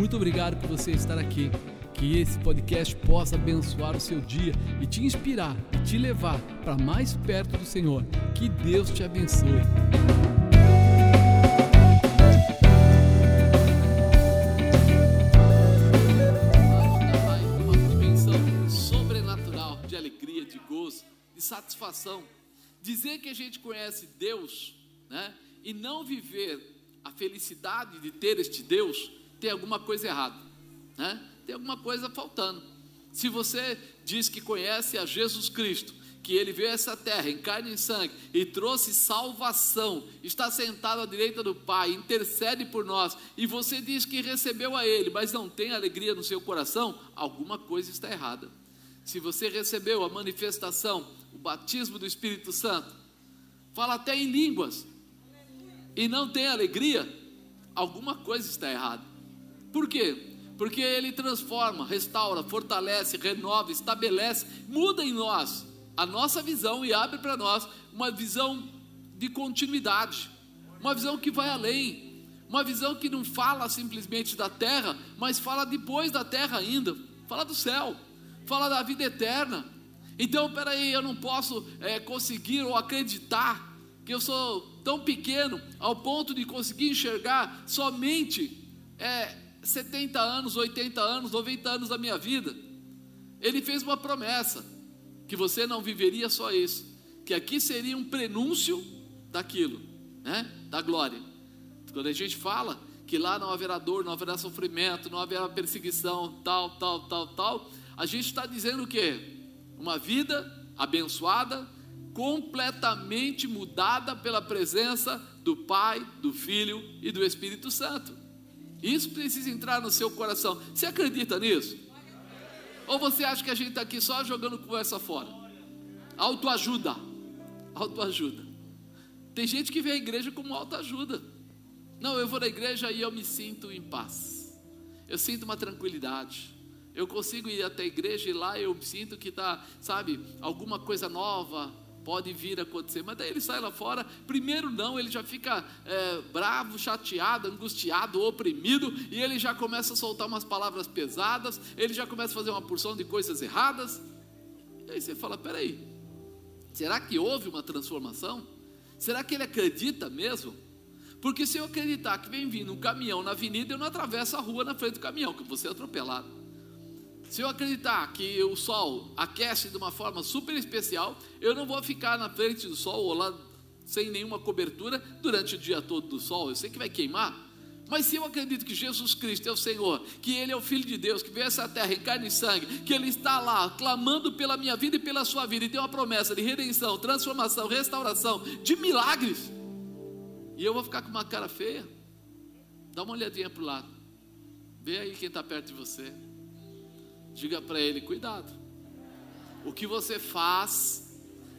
Muito obrigado por você estar aqui. Que esse podcast possa abençoar o seu dia e te inspirar e te levar para mais perto do Senhor. Que Deus te abençoe. Uma dimensão sobrenatural de alegria, de gozo, de satisfação. Dizer que a gente conhece Deus, né, e não viver a felicidade de ter este Deus, tem alguma coisa errada, né? Tem alguma coisa faltando. Se você diz que conhece a Jesus Cristo, que ele veio a essa terra em carne e sangue e trouxe salvação, está sentado à direita do Pai, intercede por nós, e você diz que recebeu a ele, mas não tem alegria no seu coração, alguma coisa está errada. Se você recebeu a manifestação, o batismo do Espírito Santo, fala até em línguas, e não tem alegria, alguma coisa está errada. Por quê? Porque ele transforma, restaura, fortalece, renova, estabelece, muda em nós a nossa visão e abre para nós uma visão de continuidade, uma visão que vai além, uma visão que não fala simplesmente da terra, mas fala depois da terra ainda, fala do céu, fala da vida eterna. Então, peraí, eu não posso é, conseguir ou acreditar que eu sou tão pequeno ao ponto de conseguir enxergar somente é, 70 anos, 80 anos, 90 anos da minha vida. Ele fez uma promessa que você não viveria só isso, que aqui seria um prenúncio daquilo, né? Da glória. Quando a gente fala que lá não haverá dor, não haverá sofrimento, não haverá perseguição, tal, tal, tal, tal, a gente está dizendo o quê? Uma vida abençoada, completamente mudada pela presença do Pai, do Filho e do Espírito Santo. Isso precisa entrar no seu coração. Você acredita nisso? Ou você acha que a gente está aqui só jogando conversa fora? Autoajuda. Autoajuda. Tem gente que vê a igreja como autoajuda. Não, eu vou na igreja e eu me sinto em paz. Eu sinto uma tranquilidade. Eu consigo ir até a igreja e lá eu sinto que está, sabe, alguma coisa nova, pode vir a acontecer, mas daí ele sai lá fora, primeiro não, ele já fica é, bravo, chateado, angustiado, oprimido, e ele já começa a soltar umas palavras pesadas, ele já começa a fazer uma porção de coisas erradas, e aí você fala: peraí, será que houve uma transformação? Será que ele acredita mesmo? Porque se eu acreditar que vem vindo um caminhão na avenida, eu não atravesso a rua na frente do caminhão, que vou ser atropelado. Se eu acreditar que o sol aquece de uma forma super especial, eu não vou ficar na frente do sol ou lá sem nenhuma cobertura durante o dia todo do sol. Eu sei que vai queimar. Mas se eu acredito que Jesus Cristo é o Senhor, que Ele é o Filho de Deus, que veio a essa terra em carne e sangue, que Ele está lá clamando pela minha vida e pela sua vida, e tem uma promessa de redenção, transformação, restauração, de milagres, e eu vou ficar com uma cara feia, dá uma olhadinha para o lado, vê aí quem está perto de você. Diga para ele: cuidado. O que você faz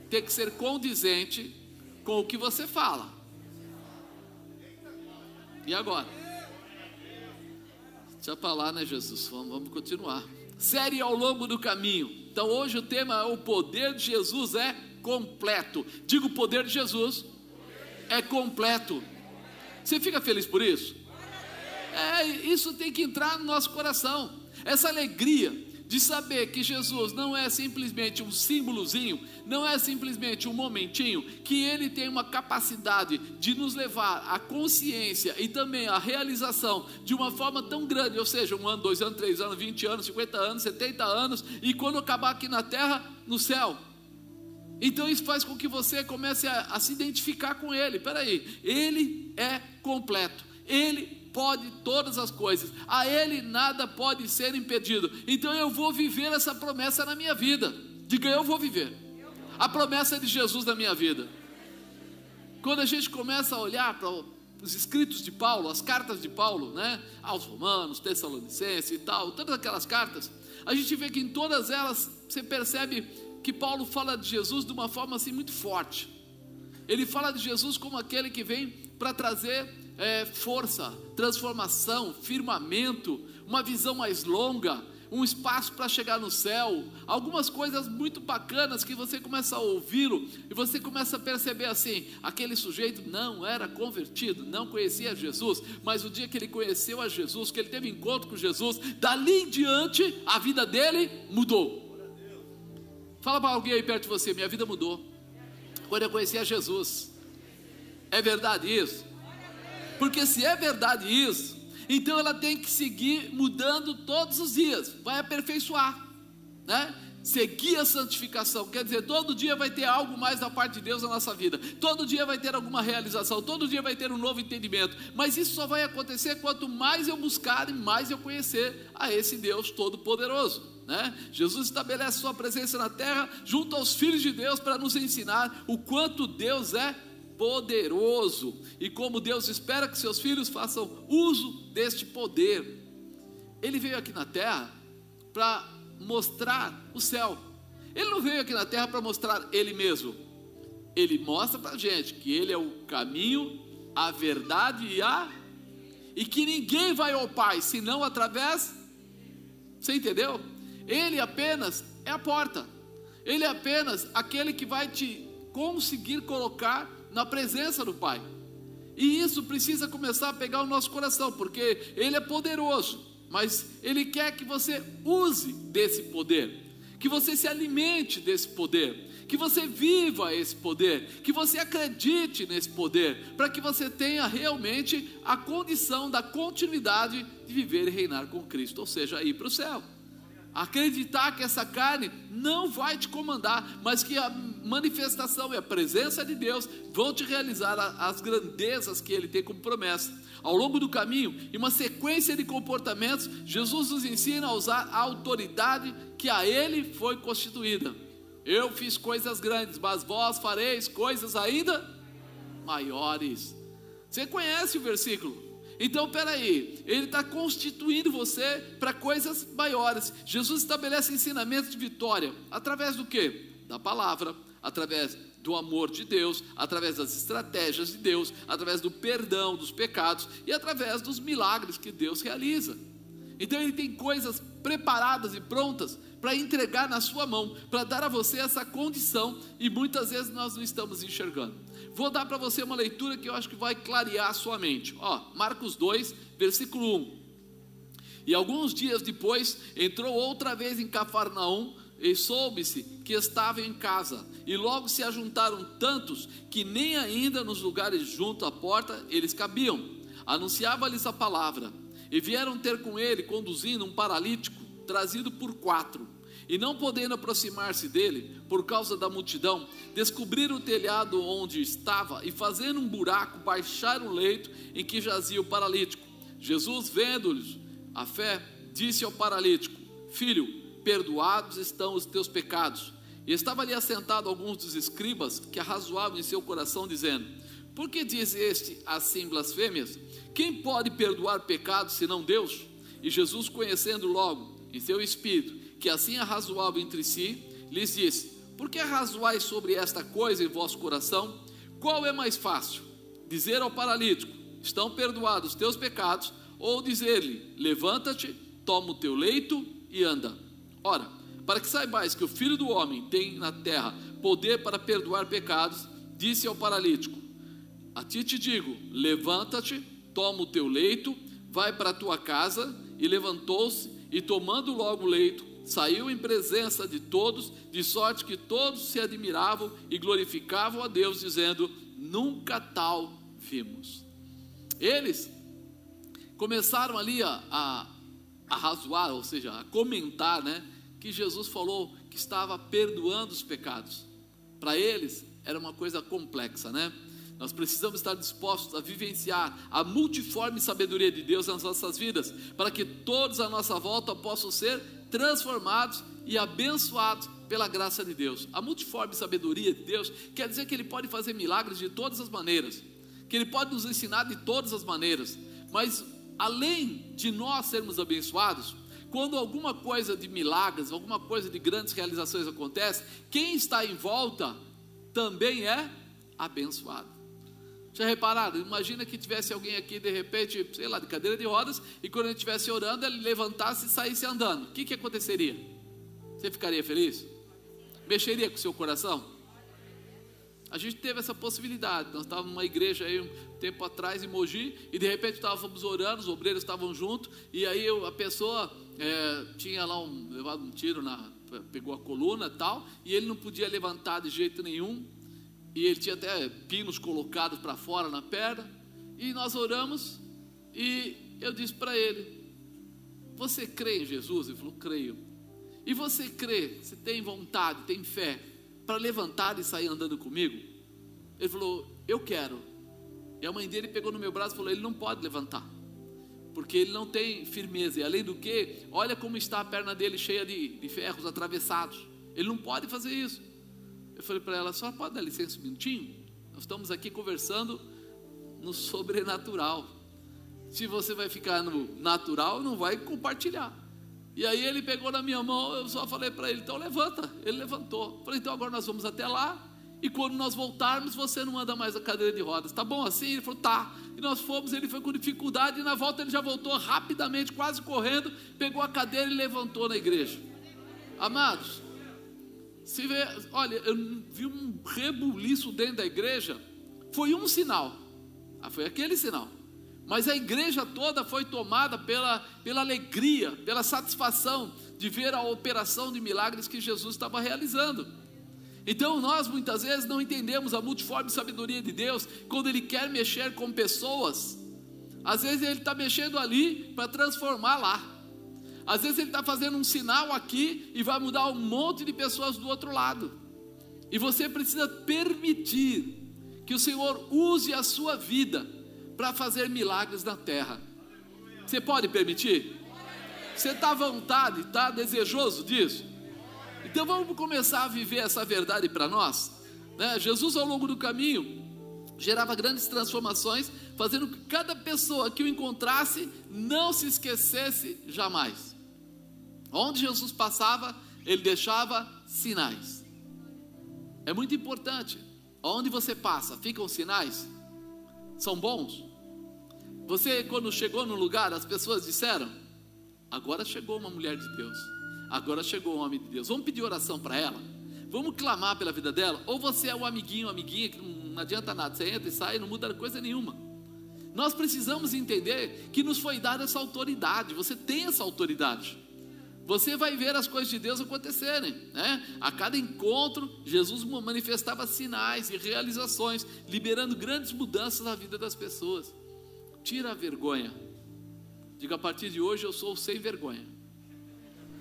tem que ser condizente com o que você fala. E agora? Deixa para lá, né, Jesus? Vamos, vamos continuar. Série ao longo do caminho. Então, hoje o tema é: o poder de Jesus é completo. Diga: o poder de Jesus é completo. Você fica feliz por isso? É, isso tem que entrar no nosso coração. Essa alegria de saber que Jesus não é simplesmente um símbolozinho, não é simplesmente um momentinho, que ele tem uma capacidade de nos levar à consciência e também à realização de uma forma tão grande, ou seja, um ano, dois anos, três anos, vinte anos, cinquenta anos, setenta anos, e quando acabar aqui na terra, no céu. Então isso faz com que você comece a, a se identificar com ele. Peraí, ele é completo, ele pode todas as coisas, a Ele nada pode ser impedido. Então eu vou viver essa promessa na minha vida. Diga, eu vou viver. A promessa de Jesus na minha vida. Quando a gente começa a olhar para os escritos de Paulo, as cartas de Paulo, né, aos Romanos, Tessalonicenses e tal, todas aquelas cartas, a gente vê que em todas elas você percebe que Paulo fala de Jesus de uma forma assim muito forte. Ele fala de Jesus como aquele que vem para trazer é, força, transformação, firmamento, uma visão mais longa, um espaço para chegar no céu, algumas coisas muito bacanas que você começa a ouvi-lo e você começa a perceber assim: aquele sujeito não era convertido, não conhecia Jesus, mas o dia que ele conheceu a Jesus, que ele teve encontro com Jesus, dali em diante a vida dele mudou. Fala para alguém aí perto de você: minha vida mudou quando eu conheci a Jesus. É verdade isso? Porque se é verdade isso, então ela tem que seguir mudando todos os dias, vai aperfeiçoar, né? Seguir a santificação, quer dizer, todo dia vai ter algo mais da parte de Deus na nossa vida, todo dia vai ter alguma realização, todo dia vai ter um novo entendimento, mas isso só vai acontecer quanto mais eu buscar e mais eu conhecer a esse Deus Todo-Poderoso. Né? Jesus estabelece sua presença na terra junto aos filhos de Deus para nos ensinar o quanto Deus é poderoso e como Deus espera que seus filhos façam uso deste poder. Ele veio aqui na terra para mostrar o céu. Ele não veio aqui na terra para mostrar ele mesmo. Ele mostra para a gente que ele é o caminho, a verdade e a e que ninguém vai ao Pai senão através. Você entendeu? Ele apenas é a porta. Ele é apenas aquele que vai te conseguir colocar na presença do Pai. E isso precisa começar a pegar o nosso coração, porque Ele é poderoso, mas Ele quer que você use desse poder, que você se alimente desse poder, que você viva esse poder, que você acredite nesse poder, para que você tenha realmente a condição da continuidade de viver e reinar com Cristo, ou seja, ir para o céu. Acreditar que essa carne não vai te comandar, mas que a manifestação e a presença de Deus vão te realizar as grandezas que Ele tem como promessa. Ao longo do caminho, em uma sequência de comportamentos, Jesus nos ensina a usar a autoridade que a Ele foi constituída. Eu fiz coisas grandes, mas vós fareis coisas ainda maiores. Você conhece o versículo? Então, peraí, ele está constituindo você para coisas maiores. Jesus estabelece ensinamentos de vitória através do que? Da palavra, através do amor de Deus, através das estratégias de Deus, através do perdão dos pecados e através dos milagres que Deus realiza. Então ele tem coisas preparadas e prontas para entregar na sua mão, para dar a você essa condição e muitas vezes nós não estamos enxergando. Vou dar para você uma leitura que eu acho que vai clarear a sua mente. Ó, Marcos 2, versículo 1. E alguns dias depois entrou outra vez em Cafarnaum e soube-se que estava em casa. E logo se ajuntaram tantos que nem ainda nos lugares junto à porta eles cabiam. Anunciava-lhes a palavra. E vieram ter com ele, conduzindo um paralítico, trazido por quatro e não podendo aproximar-se dele por causa da multidão, descobriram o telhado onde estava e, fazendo um buraco, baixaram o leito em que jazia o paralítico. Jesus, vendo-lhes a fé, disse ao paralítico: Filho, perdoados estão os teus pecados. E estava ali assentado alguns dos escribas que arrazoavam em seu coração, dizendo: Por que diz este assim blasfêmias? Quem pode perdoar pecados senão Deus? E Jesus, conhecendo logo em seu espírito que assim arrazoavam entre si, lhes disse: Por que arrazoais sobre esta coisa em vosso coração? Qual é mais fácil? Dizer ao paralítico: Estão perdoados os teus pecados, ou dizer-lhe: Levanta-te, toma o teu leito e anda. Ora, para que saibais que o filho do homem tem na terra poder para perdoar pecados, disse ao paralítico: A ti te digo: Levanta-te, toma o teu leito, vai para a tua casa. E levantou-se e, tomando logo o leito, saiu em presença de todos, de sorte que todos se admiravam e glorificavam a Deus, dizendo: Nunca tal vimos. Eles começaram ali a, a, a razoar, ou seja, a comentar, né, que Jesus falou que estava perdoando os pecados. Para eles era uma coisa complexa, né? Nós precisamos estar dispostos a vivenciar a multiforme sabedoria de Deus nas nossas vidas, para que todos à nossa volta possam ser transformados e abençoados pela graça de Deus. A multiforme sabedoria de Deus quer dizer que Ele pode fazer milagres de todas as maneiras, que Ele pode nos ensinar de todas as maneiras, mas além de nós sermos abençoados, quando alguma coisa de milagres, alguma coisa de grandes realizações acontece, quem está em volta também é abençoado. Já repararam? Imagina que tivesse alguém aqui de repente, sei lá, de cadeira de rodas, e quando ele estivesse orando, ele levantasse e saísse andando. O que, que aconteceria? Você ficaria feliz? Mexeria com o seu coração? A gente teve essa possibilidade. Nós estávamos numa igreja aí um tempo atrás em Mogi, e de repente estávamos orando, os obreiros estavam juntos, e aí a pessoa é, tinha lá um, levado um tiro na. pegou a coluna tal, e ele não podia levantar de jeito nenhum e ele tinha até pinos colocados para fora na perna, e nós oramos, e eu disse para ele: Você crê em Jesus? Ele falou: Creio. E você crê, você tem vontade, tem fé, para levantar e sair andando comigo? Ele falou: Eu quero. E a mãe dele pegou no meu braço e falou: Ele não pode levantar, porque ele não tem firmeza, e além do que, olha como está a perna dele cheia de, de ferros atravessados, ele não pode fazer isso. Eu falei para ela: só pode dar licença um minutinho? Nós estamos aqui conversando no sobrenatural. Se você vai ficar no natural, não vai compartilhar. E aí ele pegou na minha mão, eu só falei para ele: então levanta. Ele levantou. Falei: então agora nós vamos até lá. E quando nós voltarmos, você não anda mais a cadeira de rodas. Tá bom assim? Ele falou: tá. E nós fomos, ele foi com dificuldade. E na volta ele já voltou rapidamente, quase correndo. Pegou a cadeira e levantou na igreja. Amados, se vê, olha, eu vi um rebuliço dentro da igreja. Foi um sinal. Ah, foi aquele sinal. Mas a igreja toda foi tomada pela, pela alegria, pela satisfação de ver a operação de milagres que Jesus estava realizando. Então nós muitas vezes não entendemos a multiforme sabedoria de Deus quando Ele quer mexer com pessoas. Às vezes Ele está mexendo ali para transformar lá. Às vezes ele está fazendo um sinal aqui e vai mudar um monte de pessoas do outro lado. E você precisa permitir que o Senhor use a sua vida para fazer milagres na terra. Você pode permitir? Você está à vontade, está desejoso disso? Então vamos começar a viver essa verdade para nós. Né? Jesus, ao longo do caminho, gerava grandes transformações, fazendo que cada pessoa que o encontrasse não se esquecesse jamais. Onde Jesus passava, ele deixava sinais. É muito importante. Onde você passa, ficam sinais? São bons? Você, quando chegou no lugar, as pessoas disseram: Agora chegou uma mulher de Deus. Agora chegou um homem de Deus. Vamos pedir oração para ela? Vamos clamar pela vida dela? Ou você é o amiguinho, amiguinha, que não adianta nada, você entra e sai, não muda coisa nenhuma. Nós precisamos entender que nos foi dada essa autoridade. Você tem essa autoridade você vai ver as coisas de Deus acontecerem, né? A cada encontro, Jesus manifestava sinais e realizações, liberando grandes mudanças na vida das pessoas. Tira a vergonha. Diga a partir de hoje eu sou sem vergonha.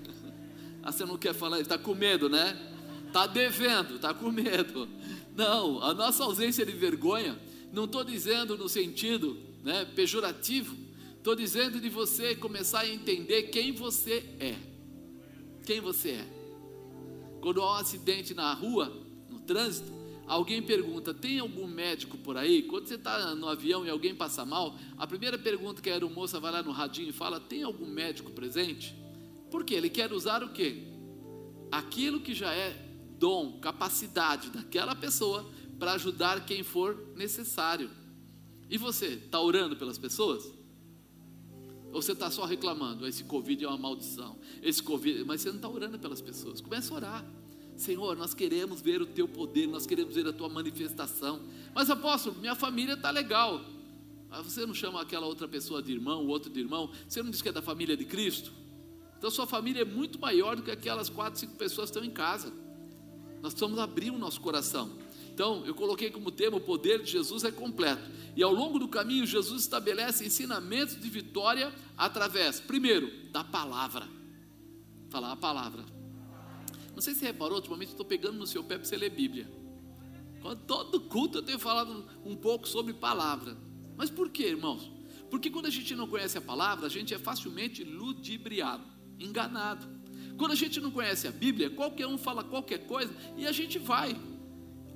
ah, você não quer falar, está com medo, né? Está devendo, está com medo. Não, a nossa ausência de vergonha, não estou dizendo no sentido né, pejorativo, estou dizendo de você começar a entender quem você é quem você é. Quando há um acidente na rua, no trânsito, alguém pergunta: tem algum médico por aí? Quando você está no avião e alguém passa mal, a primeira pergunta que a aeromoça vai lá no radinho e fala: tem algum médico presente? Porque ele quer usar o quê? Aquilo que já é dom, capacidade daquela pessoa para ajudar quem for necessário. E você, está orando pelas pessoas? Ou você está só reclamando, esse Covid é uma maldição, esse Covid, mas você não está orando pelas pessoas. Começa a orar. Senhor, nós queremos ver o teu poder, nós queremos ver a tua manifestação. Mas apóstolo, minha família está legal. Ah, você não chama aquela outra pessoa de irmão, o outro de irmão? Você não diz que é da família de Cristo? Então sua família é muito maior do que aquelas quatro, cinco pessoas que estão em casa. Nós precisamos abrir o nosso coração. Então, eu coloquei como tema: o poder de Jesus é completo. E ao longo do caminho, Jesus estabelece ensinamentos de vitória através, primeiro, da palavra. Falar a palavra. Não sei se você reparou, ultimamente estou pegando no seu pé para você ler Bíblia. Todo culto eu tenho falado um pouco sobre palavra. Mas por quê, irmãos? Porque quando a gente não conhece a palavra, a gente é facilmente ludibriado, enganado. Quando a gente não conhece a Bíblia, qualquer um fala qualquer coisa e a gente vai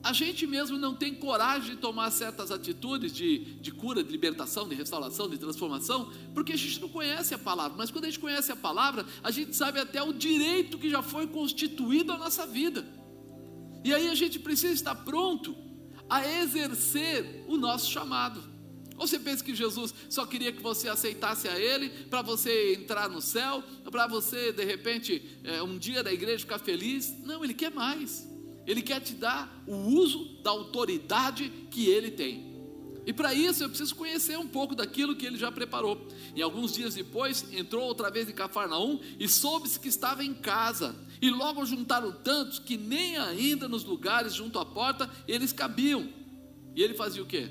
a gente mesmo não tem coragem de tomar certas atitudes de, de cura, de libertação, de restauração, de transformação, porque a gente não conhece a palavra. Mas quando a gente conhece a palavra, a gente sabe até o direito que já foi constituído à nossa vida. E aí a gente precisa estar pronto a exercer o nosso chamado. Ou você pensa que Jesus só queria que você aceitasse a Ele para você entrar no céu, para você de repente é, um dia da igreja ficar feliz? Não, Ele quer mais. Ele quer te dar o uso da autoridade que Ele tem. E para isso eu preciso conhecer um pouco daquilo que ele já preparou. E alguns dias depois, entrou outra vez em Cafarnaum e soube-se que estava em casa. E logo juntaram tantos que nem ainda nos lugares junto à porta eles cabiam. E ele fazia o quê?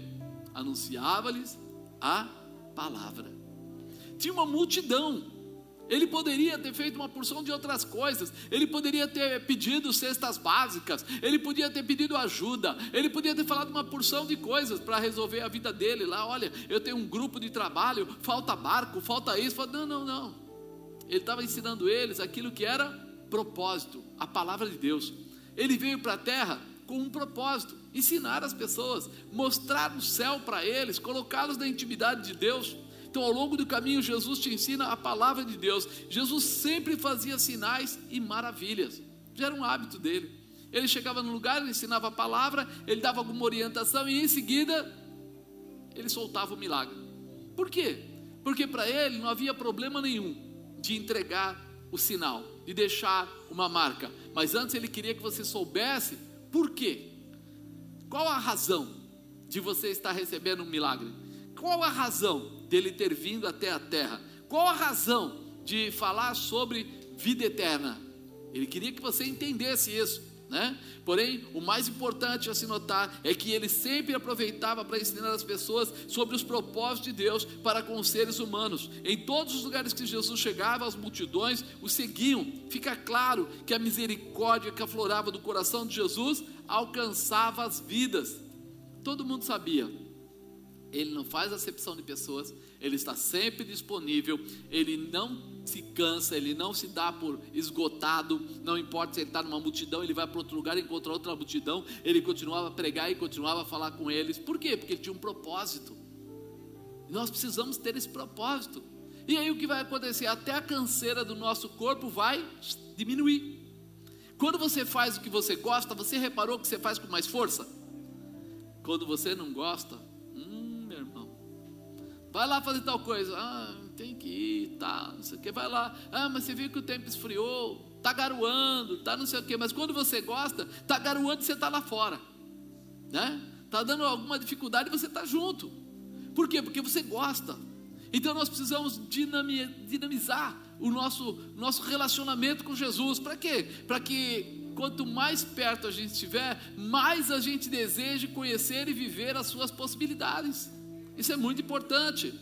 Anunciava-lhes a palavra. Tinha uma multidão ele poderia ter feito uma porção de outras coisas. Ele poderia ter pedido cestas básicas. Ele podia ter pedido ajuda. Ele podia ter falado uma porção de coisas para resolver a vida dele lá. Olha, eu tenho um grupo de trabalho. Falta barco, falta isso. Não, não, não. Ele estava ensinando eles aquilo que era propósito, a palavra de Deus. Ele veio para a terra com um propósito: ensinar as pessoas, mostrar o céu para eles, colocá-los na intimidade de Deus. Então, ao longo do caminho, Jesus te ensina a palavra de Deus. Jesus sempre fazia sinais e maravilhas, já era um hábito dele. Ele chegava no lugar, ele ensinava a palavra, ele dava alguma orientação e em seguida ele soltava o milagre. Por quê? Porque para ele não havia problema nenhum de entregar o sinal, de deixar uma marca. Mas antes ele queria que você soubesse por quê. Qual a razão de você estar recebendo um milagre? Qual a razão dele ter vindo até a terra. Qual a razão de falar sobre vida eterna? Ele queria que você entendesse isso. Né? Porém, o mais importante a se notar é que ele sempre aproveitava para ensinar as pessoas sobre os propósitos de Deus para com os seres humanos. Em todos os lugares que Jesus chegava, as multidões o seguiam. Fica claro que a misericórdia que aflorava do coração de Jesus alcançava as vidas. Todo mundo sabia ele não faz acepção de pessoas, ele está sempre disponível, ele não se cansa, ele não se dá por esgotado, não importa se ele está numa multidão, ele vai para outro lugar, encontra outra multidão, ele continuava a pregar e continuava a falar com eles, por quê? Porque ele tinha um propósito, nós precisamos ter esse propósito, e aí o que vai acontecer? Até a canseira do nosso corpo vai diminuir. Quando você faz o que você gosta, você reparou que você faz com mais força? Quando você não gosta, Vai lá fazer tal coisa. Ah, tem que ir, tá, não sei o que. Vai lá. Ah, mas você viu que o tempo esfriou, tá garoando, tá não sei o que. Mas quando você gosta, tá garoando e você tá lá fora, né? Tá dando alguma dificuldade e você tá junto. Por quê? Porque você gosta. Então nós precisamos dinamizar o nosso, nosso relacionamento com Jesus. Para quê? Para que quanto mais perto a gente estiver, mais a gente deseje conhecer e viver as suas possibilidades. Isso é muito importante.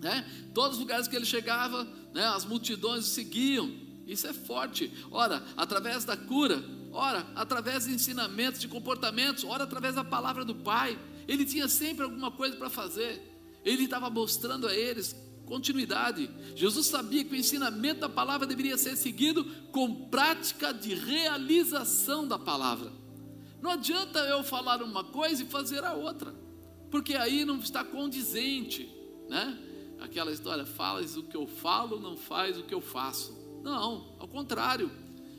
Né? Todos os lugares que ele chegava, né, as multidões seguiam. Isso é forte. Ora, através da cura, ora, através de ensinamentos, de comportamentos, ora, através da palavra do Pai. Ele tinha sempre alguma coisa para fazer. Ele estava mostrando a eles continuidade. Jesus sabia que o ensinamento da palavra deveria ser seguido com prática de realização da palavra. Não adianta eu falar uma coisa e fazer a outra porque aí não está condizente, né? Aquela história, falas o que eu falo, não faz o que eu faço. Não, ao contrário.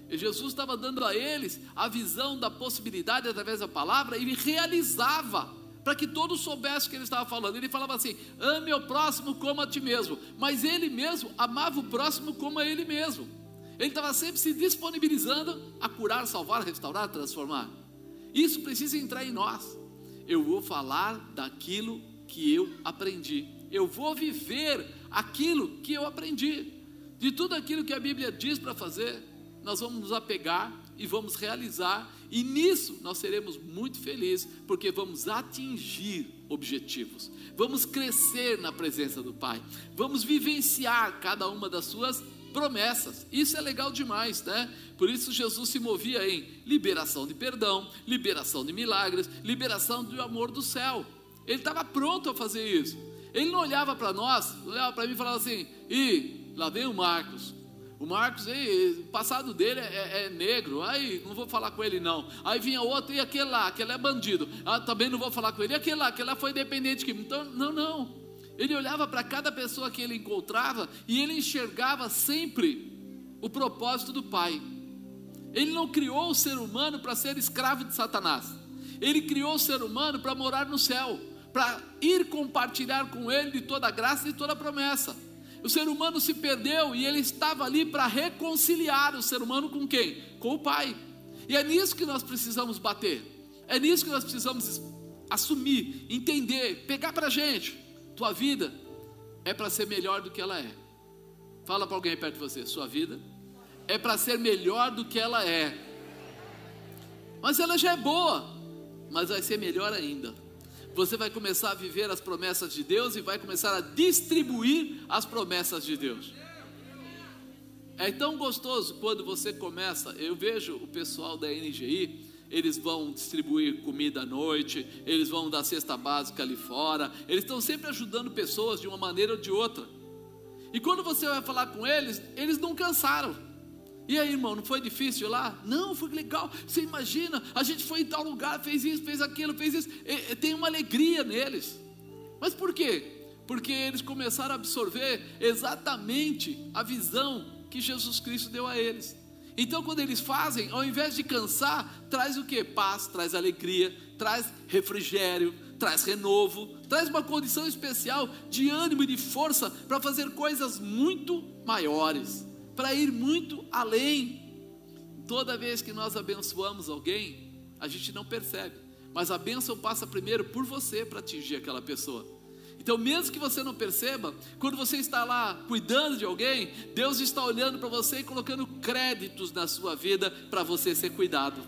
Jesus estava dando a eles a visão da possibilidade através da palavra e realizava para que todos soubessem o que ele estava falando. Ele falava assim: ame o próximo como a ti mesmo. Mas ele mesmo amava o próximo como a ele mesmo. Ele estava sempre se disponibilizando a curar, salvar, restaurar, transformar. Isso precisa entrar em nós eu vou falar daquilo que eu aprendi. Eu vou viver aquilo que eu aprendi. De tudo aquilo que a Bíblia diz para fazer, nós vamos nos apegar e vamos realizar, e nisso nós seremos muito felizes, porque vamos atingir objetivos, vamos crescer na presença do Pai, vamos vivenciar cada uma das suas promessas. Isso é legal demais, né? Por isso Jesus se movia em liberação de perdão, liberação de milagres, liberação do amor do céu. Ele estava pronto a fazer isso. Ele não olhava para nós, olhava para mim e falava assim: "E lá vem o Marcos. O Marcos, ei, o passado dele é, é, é, negro, aí não vou falar com ele não. Aí vinha outro, e aquele lá, aquele é bandido, ah, também não vou falar com ele. E aquele lá, aquele lá foi dependente. Então, não, não. Ele olhava para cada pessoa que ele encontrava e ele enxergava sempre o propósito do Pai. Ele não criou o ser humano para ser escravo de Satanás. Ele criou o ser humano para morar no céu, para ir compartilhar com ele de toda a graça e de toda a promessa. O ser humano se perdeu e ele estava ali para reconciliar o ser humano com quem? Com o Pai. E é nisso que nós precisamos bater. É nisso que nós precisamos assumir, entender, pegar para a gente. Tua vida é para ser melhor do que ela é. Fala para alguém perto de você, sua vida é para ser melhor do que ela é. Mas ela já é boa, mas vai ser melhor ainda. Você vai começar a viver as promessas de Deus e vai começar a distribuir as promessas de Deus. É tão gostoso quando você começa. Eu vejo o pessoal da NGI, eles vão distribuir comida à noite, eles vão dar cesta básica ali fora, eles estão sempre ajudando pessoas de uma maneira ou de outra. E quando você vai falar com eles, eles não cansaram. E aí, irmão, não foi difícil lá? Não, foi legal. Você imagina, a gente foi em tal lugar, fez isso, fez aquilo, fez isso. E, tem uma alegria neles. Mas por quê? Porque eles começaram a absorver exatamente a visão que Jesus Cristo deu a eles. Então, quando eles fazem, ao invés de cansar, traz o que? Paz, traz alegria, traz refrigério, traz renovo, traz uma condição especial de ânimo e de força para fazer coisas muito maiores, para ir muito além. Toda vez que nós abençoamos alguém, a gente não percebe, mas a bênção passa primeiro por você para atingir aquela pessoa. Então, mesmo que você não perceba, quando você está lá cuidando de alguém, Deus está olhando para você e colocando créditos na sua vida para você ser cuidado.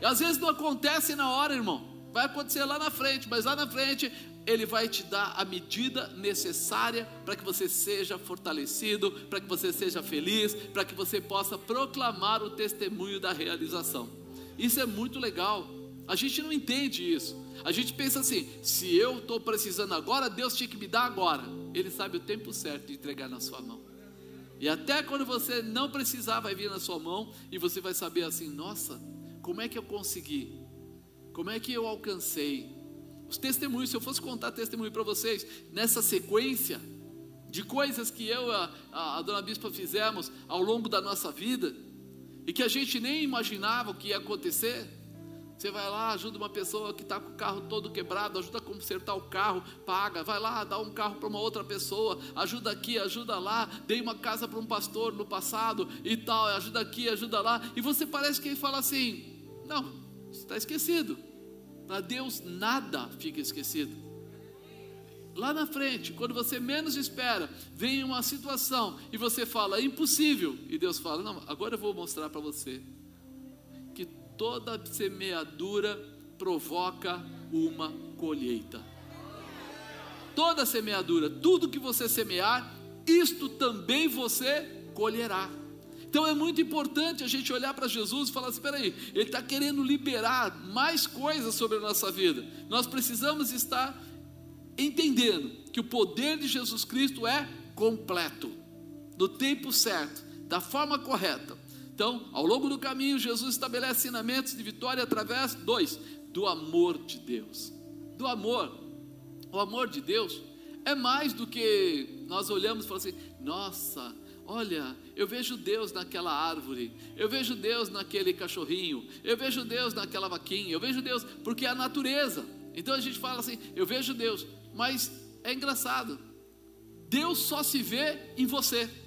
E às vezes não acontece na hora, irmão. Vai acontecer lá na frente, mas lá na frente ele vai te dar a medida necessária para que você seja fortalecido, para que você seja feliz, para que você possa proclamar o testemunho da realização. Isso é muito legal. A gente não entende isso. A gente pensa assim: se eu estou precisando agora, Deus tinha que me dar agora. Ele sabe o tempo certo de entregar na sua mão. E até quando você não precisar, vai vir na sua mão e você vai saber assim: nossa, como é que eu consegui? Como é que eu alcancei? Os testemunhos, se eu fosse contar testemunho para vocês, nessa sequência de coisas que eu e a, a, a dona Bispa fizemos ao longo da nossa vida, e que a gente nem imaginava o que ia acontecer, você vai lá, ajuda uma pessoa que está com o carro todo quebrado, ajuda a consertar o carro, paga. Vai lá, dá um carro para uma outra pessoa, ajuda aqui, ajuda lá. Dei uma casa para um pastor no passado e tal, ajuda aqui, ajuda lá. E você parece que fala assim: não, está esquecido. Para Deus nada fica esquecido. Lá na frente, quando você menos espera, vem uma situação e você fala, é impossível. E Deus fala, não, agora eu vou mostrar para você toda semeadura provoca uma colheita. Toda semeadura, tudo que você semear, isto também você colherá. Então é muito importante a gente olhar para Jesus e falar assim: peraí, Ele está querendo liberar mais coisas sobre a nossa vida. Nós precisamos estar entendendo que o poder de Jesus Cristo é completo, no tempo certo, da forma correta. Então, ao longo do caminho, Jesus estabelece ensinamentos de vitória através, dois, do amor de Deus. Do amor. O amor de Deus é mais do que nós olhamos e falamos assim: nossa, olha, eu vejo Deus naquela árvore, eu vejo Deus naquele cachorrinho, eu vejo Deus naquela vaquinha, eu vejo Deus, porque é a natureza. Então a gente fala assim: eu vejo Deus, mas é engraçado, Deus só se vê em você.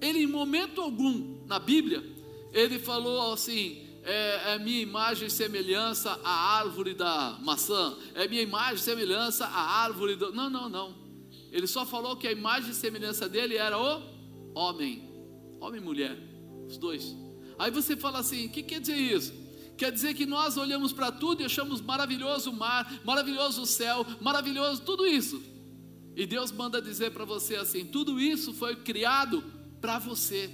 Ele, em momento algum na Bíblia, ele falou assim: é, é, minha imagem e semelhança à árvore da maçã, é minha imagem e semelhança à árvore do. Não, não, não. Ele só falou que a imagem e semelhança dele era o homem, homem e mulher, os dois. Aí você fala assim: o que quer dizer isso? Quer dizer que nós olhamos para tudo e achamos maravilhoso o mar, maravilhoso o céu, maravilhoso tudo isso. E Deus manda dizer para você assim: tudo isso foi criado para você.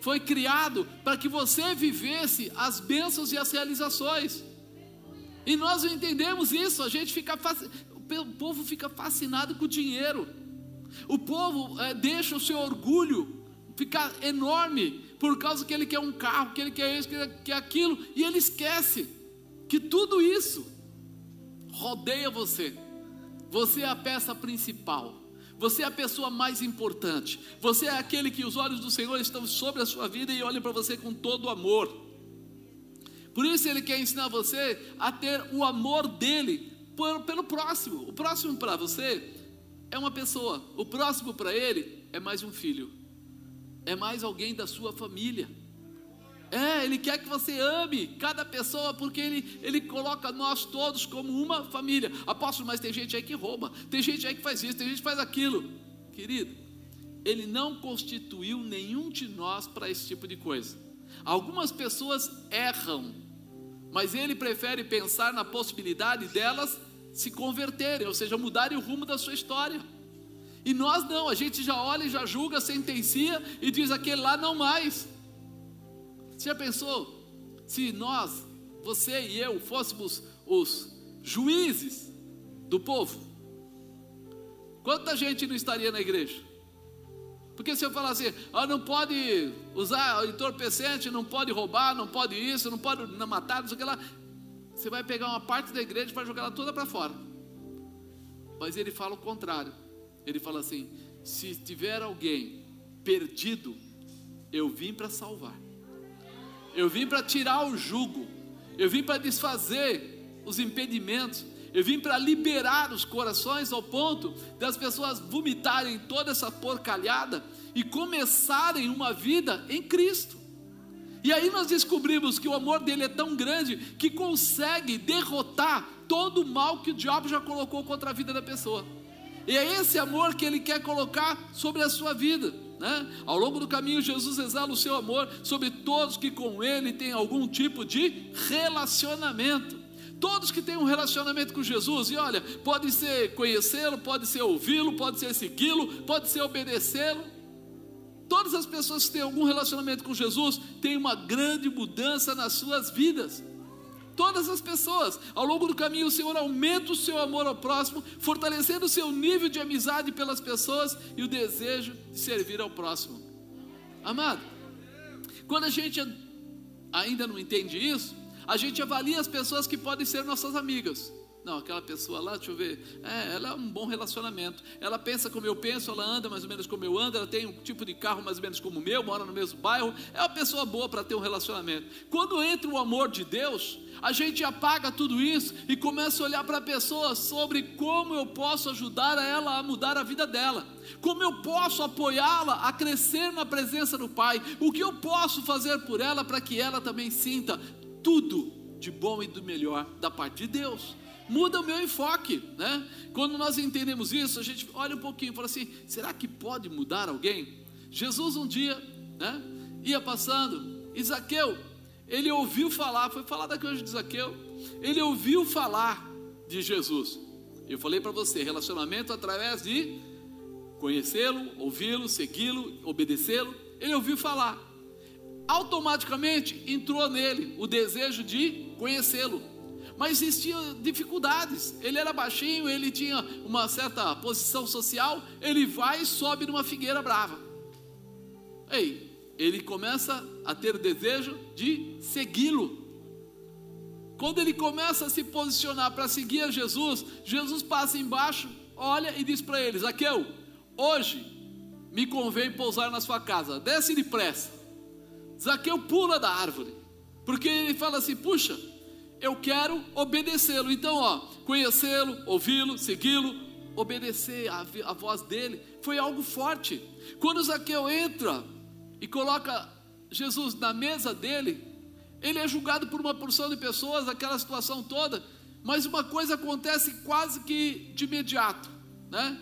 Foi criado para que você vivesse as bênçãos e as realizações. E nós entendemos isso, a gente fica o povo fica fascinado com o dinheiro. O povo é, deixa o seu orgulho ficar enorme por causa que ele quer um carro, que ele quer isso, que ele quer aquilo, e ele esquece que tudo isso rodeia você. Você é a peça principal. Você é a pessoa mais importante. Você é aquele que os olhos do Senhor estão sobre a sua vida e olham para você com todo o amor. Por isso ele quer ensinar você a ter o amor dele pelo próximo. O próximo para você é uma pessoa, o próximo para ele é mais um filho, é mais alguém da sua família. É, Ele quer que você ame cada pessoa, porque Ele, ele coloca nós todos como uma família. Apóstolo, mas tem gente aí que rouba, tem gente aí que faz isso, tem gente que faz aquilo. Querido, Ele não constituiu nenhum de nós para esse tipo de coisa. Algumas pessoas erram, mas Ele prefere pensar na possibilidade delas se converterem, ou seja, mudarem o rumo da sua história. E nós não, a gente já olha e já julga, sentencia e diz aquele lá não mais. Você já pensou se nós, você e eu, fôssemos os juízes do povo? Quanta gente não estaria na igreja? Porque se eu falar assim, ah, não pode usar entorpecente, não pode roubar, não pode isso, não pode matar, não sei o que lá, você vai pegar uma parte da igreja e vai jogar ela toda para fora. Mas ele fala o contrário. Ele fala assim: se tiver alguém perdido, eu vim para salvar. Eu vim para tirar o jugo. Eu vim para desfazer os impedimentos. Eu vim para liberar os corações ao ponto das pessoas vomitarem toda essa porcalhada e começarem uma vida em Cristo. E aí nós descobrimos que o amor dele é tão grande que consegue derrotar todo o mal que o diabo já colocou contra a vida da pessoa. E é esse amor que ele quer colocar sobre a sua vida. Né? Ao longo do caminho, Jesus exala o seu amor sobre todos que com Ele têm algum tipo de relacionamento. Todos que têm um relacionamento com Jesus, e olha, pode ser conhecê-lo, pode ser ouvi-lo, pode ser segui-lo, pode ser obedecê-lo. Todas as pessoas que têm algum relacionamento com Jesus têm uma grande mudança nas suas vidas todas as pessoas. Ao longo do caminho, o Senhor aumenta o seu amor ao próximo, fortalecendo o seu nível de amizade pelas pessoas e o desejo de servir ao próximo. Amado, quando a gente ainda não entende isso, a gente avalia as pessoas que podem ser nossas amigas. Não, aquela pessoa lá, deixa eu ver, é, ela é um bom relacionamento. Ela pensa como eu penso, ela anda mais ou menos como eu ando, ela tem um tipo de carro mais ou menos como o meu, mora no mesmo bairro. É uma pessoa boa para ter um relacionamento. Quando entra o amor de Deus, a gente apaga tudo isso e começa a olhar para a pessoa sobre como eu posso ajudar ela a mudar a vida dela, como eu posso apoiá-la a crescer na presença do Pai, o que eu posso fazer por ela para que ela também sinta tudo de bom e do melhor da parte de Deus. Muda o meu enfoque, né? Quando nós entendemos isso, a gente olha um pouquinho e fala assim: será que pode mudar alguém? Jesus um dia, né? Ia passando, Isaqueu, ele ouviu falar, foi falar da coisa de Zaqueu, ele ouviu falar de Jesus. Eu falei para você, relacionamento através de conhecê-lo, ouvi-lo, segui-lo, obedecê-lo. Ele ouviu falar. Automaticamente entrou nele o desejo de conhecê-lo. Mas existiam dificuldades. Ele era baixinho, ele tinha uma certa posição social. Ele vai e sobe numa figueira brava. Ei, ele começa a ter desejo de segui-lo. Quando ele começa a se posicionar para seguir a Jesus, Jesus passa embaixo, olha e diz para ele: Zaqueu, hoje me convém pousar na sua casa, desce depressa. Zaqueu pula da árvore, porque ele fala assim: puxa, eu quero obedecê-lo. Então, ó, conhecê-lo, ouvi-lo, segui-lo, obedecer a, a voz dele, foi algo forte. Quando Zaqueu entra e coloca Jesus na mesa dele, ele é julgado por uma porção de pessoas, aquela situação toda, mas uma coisa acontece quase que de imediato, né?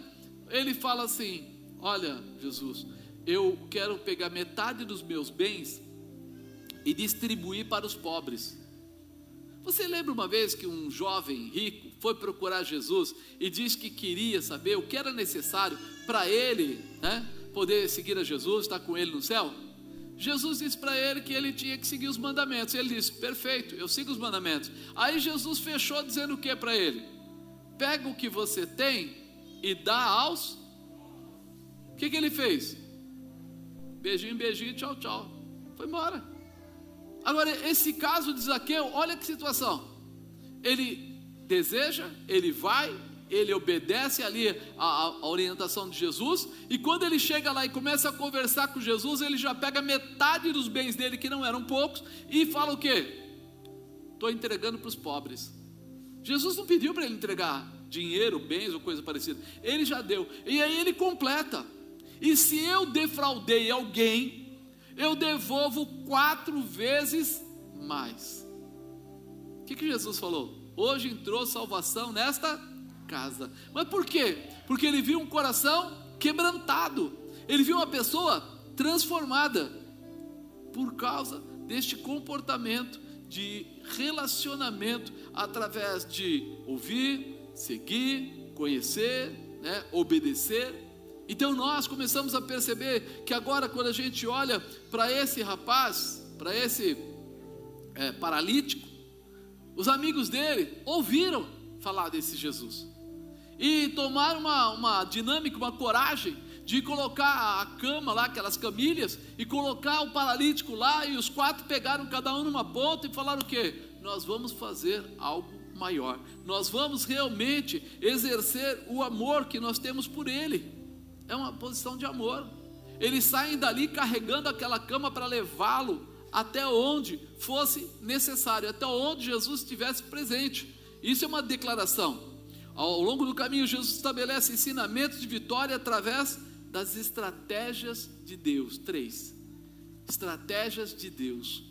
Ele fala assim: Olha, Jesus, eu quero pegar metade dos meus bens e distribuir para os pobres. Você lembra uma vez que um jovem rico foi procurar Jesus e disse que queria saber o que era necessário para ele, né? poder seguir a Jesus, estar com Ele no céu? Jesus disse para ele que ele tinha que seguir os mandamentos. Ele disse: Perfeito, eu sigo os mandamentos. Aí Jesus fechou dizendo o que para ele? Pega o que você tem e dá aos. O que, que ele fez? Beijinho, beijinho, tchau, tchau. Foi embora. Agora, esse caso de Zaqueu, olha que situação. Ele deseja, ele vai, ele obedece ali a, a, orientação de Jesus, e quando ele chega lá e começa a conversar com Jesus, ele já pega metade dos bens dele, que não eram poucos, e fala o quê? estou entregando para os pobres. Jesus não pediu para ele entregar dinheiro, bens ou coisa parecida. Ele já deu. E aí ele completa. E se eu defraudei alguém, eu devolvo quatro vezes mais. O que, que Jesus falou? Hoje entrou salvação nesta casa. Mas por quê? Porque ele viu um coração quebrantado. Ele viu uma pessoa transformada por causa deste comportamento de relacionamento através de ouvir, seguir, conhecer, né, obedecer. Então nós começamos a perceber que agora, quando a gente olha para esse rapaz, para esse é, paralítico, os amigos dele ouviram falar desse Jesus e tomaram uma, uma dinâmica, uma coragem de colocar a cama lá, aquelas camilhas, e colocar o paralítico lá, e os quatro pegaram cada um numa ponta e falaram o quê? Nós vamos fazer algo maior. Nós vamos realmente exercer o amor que nós temos por ele. É uma posição de amor. Eles saem dali carregando aquela cama para levá-lo até onde fosse necessário, até onde Jesus estivesse presente. Isso é uma declaração. Ao longo do caminho, Jesus estabelece ensinamentos de vitória através das estratégias de Deus. Três. Estratégias de Deus.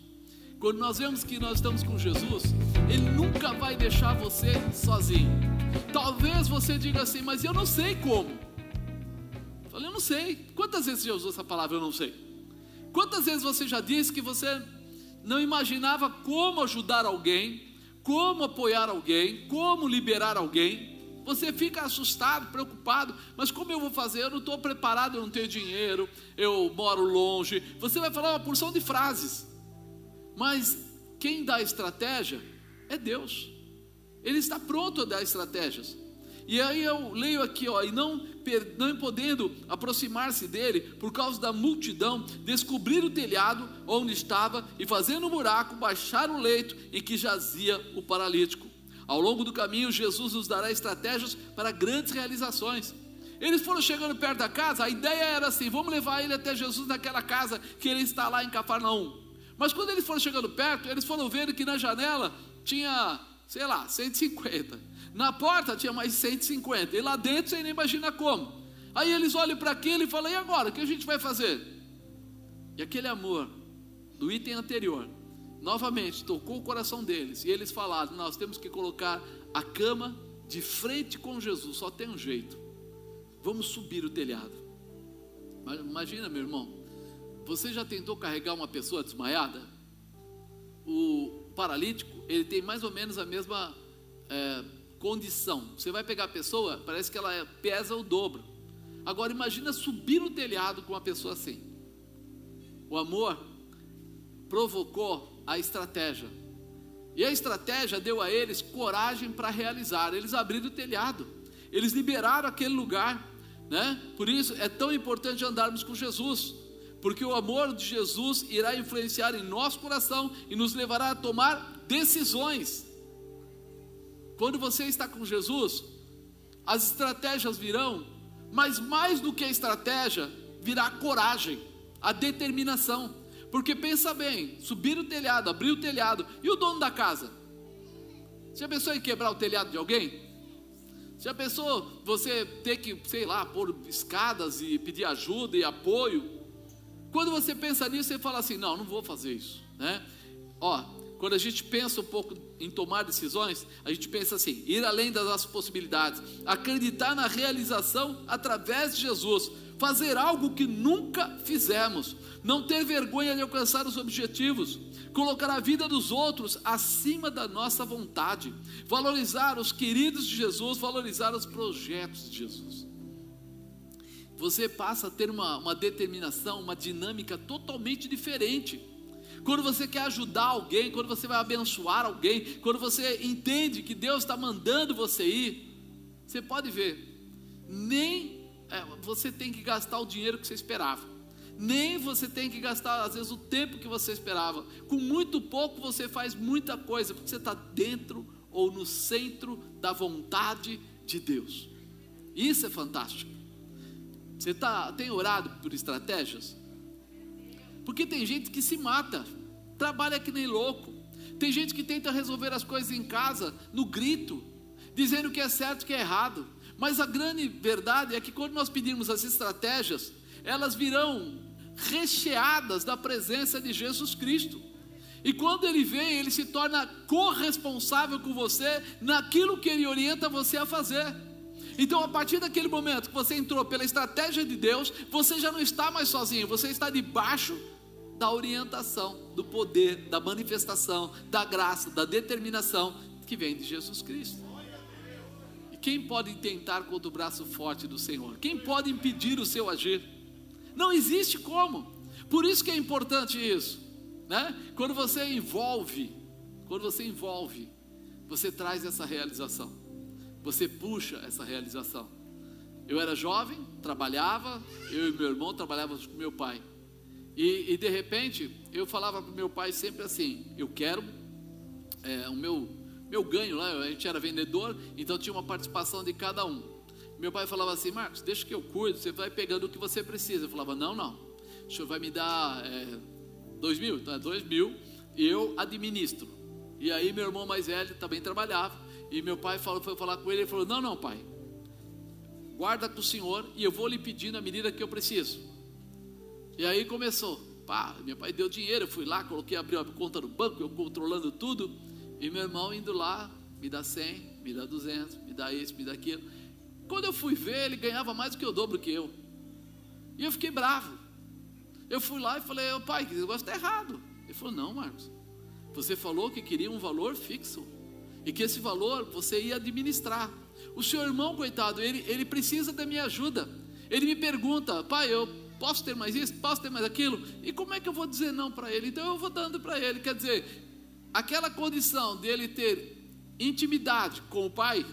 Quando nós vemos que nós estamos com Jesus, Ele nunca vai deixar você sozinho. Talvez você diga assim, mas eu não sei como. Falei, eu não sei. Quantas vezes você já usou essa palavra, eu não sei? Quantas vezes você já disse que você não imaginava como ajudar alguém, como apoiar alguém, como liberar alguém? Você fica assustado, preocupado, mas como eu vou fazer? Eu não estou preparado, eu não tenho dinheiro, eu moro longe. Você vai falar uma porção de frases. Mas quem dá estratégia é Deus. Ele está pronto a dar estratégias. E aí eu leio aqui, ó, e não, não podendo aproximar-se dele por causa da multidão, descobrir o telhado onde estava e fazendo um buraco, baixar o leito em que jazia o paralítico. Ao longo do caminho, Jesus nos dará estratégias para grandes realizações. Eles foram chegando perto da casa, a ideia era assim: vamos levar ele até Jesus naquela casa que ele está lá em Cafarnaum. Mas quando eles foram chegando perto, eles foram vendo que na janela tinha, sei lá, 150. Na porta tinha mais 150. E lá dentro você nem imagina como. Aí eles olham para aquele e falam: e agora? O que a gente vai fazer? E aquele amor do item anterior, novamente tocou o coração deles. E eles falaram: nós temos que colocar a cama de frente com Jesus. Só tem um jeito. Vamos subir o telhado. Imagina, meu irmão. Você já tentou carregar uma pessoa desmaiada? O paralítico, ele tem mais ou menos a mesma é, condição. Você vai pegar a pessoa, parece que ela é, pesa o dobro. Agora imagina subir no telhado com uma pessoa assim. O amor provocou a estratégia. E a estratégia deu a eles coragem para realizar. Eles abriram o telhado. Eles liberaram aquele lugar, né? Por isso é tão importante andarmos com Jesus porque o amor de Jesus irá influenciar em nosso coração e nos levará a tomar decisões. Quando você está com Jesus, as estratégias virão, mas mais do que a estratégia, virá a coragem, a determinação. Porque pensa bem, subir o telhado, abrir o telhado, e o dono da casa? Já pensou em quebrar o telhado de alguém? Já pensou você ter que, sei lá, pôr escadas e pedir ajuda e apoio? Quando você pensa nisso, você fala assim: não, não vou fazer isso, né? Ó, quando a gente pensa um pouco em tomar decisões, a gente pensa assim: ir além das nossas possibilidades, acreditar na realização através de Jesus, fazer algo que nunca fizemos, não ter vergonha de alcançar os objetivos, colocar a vida dos outros acima da nossa vontade, valorizar os queridos de Jesus, valorizar os projetos de Jesus você passa a ter uma, uma determinação, uma dinâmica totalmente diferente. Quando você quer ajudar alguém, quando você vai abençoar alguém, quando você entende que Deus está mandando você ir, você pode ver, nem é, você tem que gastar o dinheiro que você esperava, nem você tem que gastar, às vezes, o tempo que você esperava. Com muito pouco você faz muita coisa, porque você está dentro ou no centro da vontade de Deus. Isso é fantástico. Você tá, tem orado por estratégias? Porque tem gente que se mata, trabalha que nem louco, Tem gente que tenta resolver as coisas em casa no grito, dizendo que é certo e que é errado. Mas a grande verdade é que quando nós pedirmos as estratégias, elas virão recheadas da presença de Jesus Cristo. E quando ele vem, ele se torna corresponsável com você naquilo que ele orienta você a fazer. Então, a partir daquele momento que você entrou pela estratégia de Deus, você já não está mais sozinho, você está debaixo da orientação, do poder, da manifestação, da graça, da determinação que vem de Jesus Cristo. E quem pode tentar contra o braço forte do Senhor? Quem pode impedir o seu agir? Não existe como. Por isso que é importante isso, né? Quando você envolve, quando você envolve, você traz essa realização. Você puxa essa realização. Eu era jovem, trabalhava, eu e meu irmão trabalhávamos com meu pai. E, e de repente, eu falava para meu pai sempre assim: eu quero é, o meu, meu ganho lá, a gente era vendedor, então tinha uma participação de cada um. Meu pai falava assim: Marcos, deixa que eu cuido, você vai pegando o que você precisa. Eu falava: não, não, o senhor vai me dar é, dois mil, então é dois mil, e eu administro. E aí meu irmão mais velho também trabalhava, e meu pai falou, foi falar com ele, ele falou: não, não, pai, guarda com o senhor e eu vou lhe pedir na medida que eu preciso. E aí começou, pá, meu pai deu dinheiro, eu fui lá, coloquei, abri a conta no banco, eu controlando tudo, e meu irmão indo lá, me dá 100, me dá 200, me dá isso, me dá aquilo. Quando eu fui ver, ele ganhava mais do que o dobro que eu. E eu fiquei bravo. Eu fui lá e falei, oh, pai, esse negócio está errado. Ele falou, não, Marcos. Você falou que queria um valor fixo. E que esse valor você ia administrar. O seu irmão, coitado, ele, ele precisa da minha ajuda. Ele me pergunta, pai, eu posso ter mais isso? Posso ter mais aquilo? E como é que eu vou dizer não para ele? Então eu vou dando para ele. Quer dizer, aquela condição dele ter intimidade com o pai,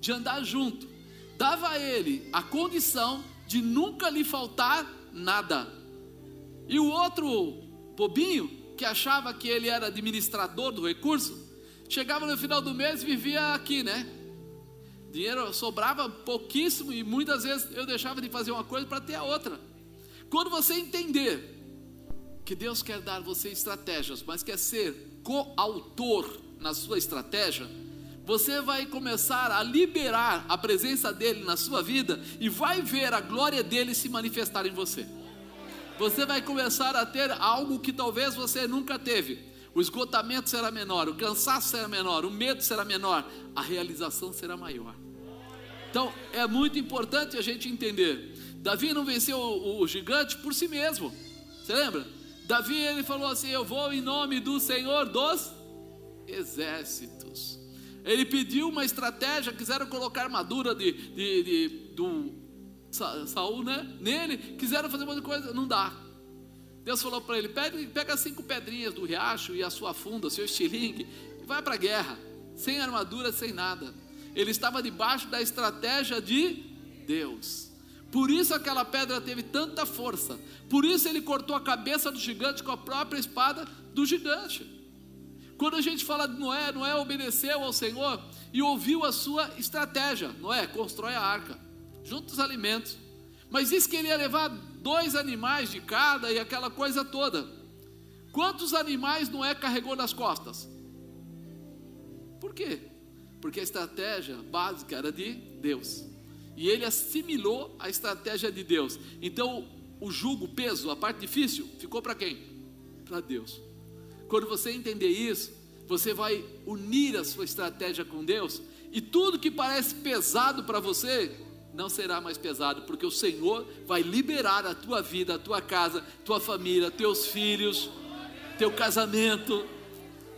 de andar junto, dava a ele a condição de nunca lhe faltar nada. E o outro bobinho, que achava que ele era administrador do recurso, chegava no final do mês e vivia aqui, né? Dinheiro sobrava pouquíssimo e muitas vezes eu deixava de fazer uma coisa para ter a outra. Quando você entender que Deus quer dar você estratégias, mas quer ser coautor na sua estratégia, você vai começar a liberar a presença dele na sua vida e vai ver a glória dele se manifestar em você. Você vai começar a ter algo que talvez você nunca teve. O esgotamento será menor, o cansaço será menor, o medo será menor, a realização será maior. Então é muito importante a gente entender. Davi não venceu o, o gigante por si mesmo. Você lembra? Davi ele falou assim: Eu vou em nome do Senhor dos exércitos. Ele pediu uma estratégia, quiseram colocar armadura de, de, de do Saul, né? Nele, quiseram fazer uma coisa, não dá. Deus falou para ele: pega, pega cinco pedrinhas do riacho e a sua funda, seu estilingue, e vai para a guerra, sem armadura, sem nada. Ele estava debaixo da estratégia de Deus. Por isso aquela pedra teve tanta força. Por isso ele cortou a cabeça do gigante com a própria espada do gigante. Quando a gente fala de Noé, Noé obedeceu ao Senhor e ouviu a sua estratégia. Noé, constrói a arca, junta os alimentos. Mas disse que ele ia levar dois animais de cada e aquela coisa toda. Quantos animais Noé carregou nas costas? Por quê? Porque a estratégia básica era de Deus. E ele assimilou a estratégia de Deus. Então, o jugo, o peso, a parte difícil, ficou para quem? Para Deus. Quando você entender isso, você vai unir a sua estratégia com Deus, e tudo que parece pesado para você não será mais pesado, porque o Senhor vai liberar a tua vida, a tua casa, tua família, teus filhos, teu casamento.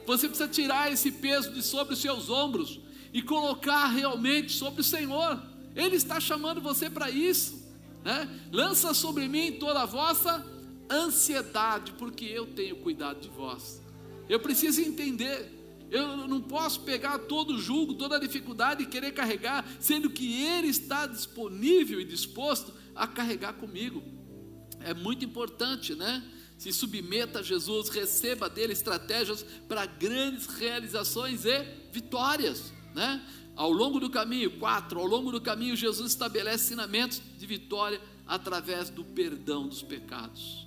Você precisa tirar esse peso de sobre os seus ombros e colocar realmente sobre o Senhor. Ele está chamando você para isso. Né? Lança sobre mim toda a vossa ansiedade, porque eu tenho cuidado de vós. Eu preciso entender. Eu não posso pegar todo o julgo, toda a dificuldade e querer carregar, sendo que Ele está disponível e disposto a carregar comigo. É muito importante, né? Se submeta a Jesus, receba dele estratégias para grandes realizações e vitórias, né? Ao longo do caminho, quatro, ao longo do caminho, Jesus estabelece ensinamentos de vitória através do perdão dos pecados.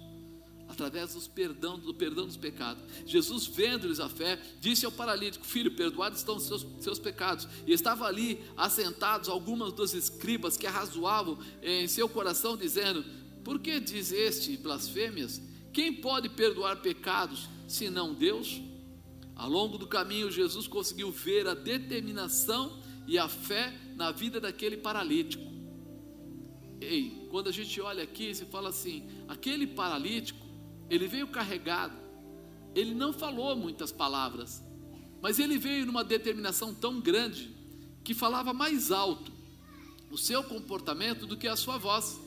através dos perdão, do perdão dos pecados. Jesus, vendo-lhes a fé, disse ao paralítico: Filho, perdoados estão os seus, seus pecados. E estavam ali assentados algumas dos escribas que arrazoavam em seu coração, dizendo: Por que diz este blasfêmias? Quem pode perdoar pecados senão Deus? Ao longo do caminho, Jesus conseguiu ver a determinação e a fé na vida daquele paralítico. Ei, quando a gente olha aqui, se fala assim: aquele paralítico ele veio carregado, ele não falou muitas palavras, mas ele veio numa determinação tão grande que falava mais alto o seu comportamento do que a sua voz.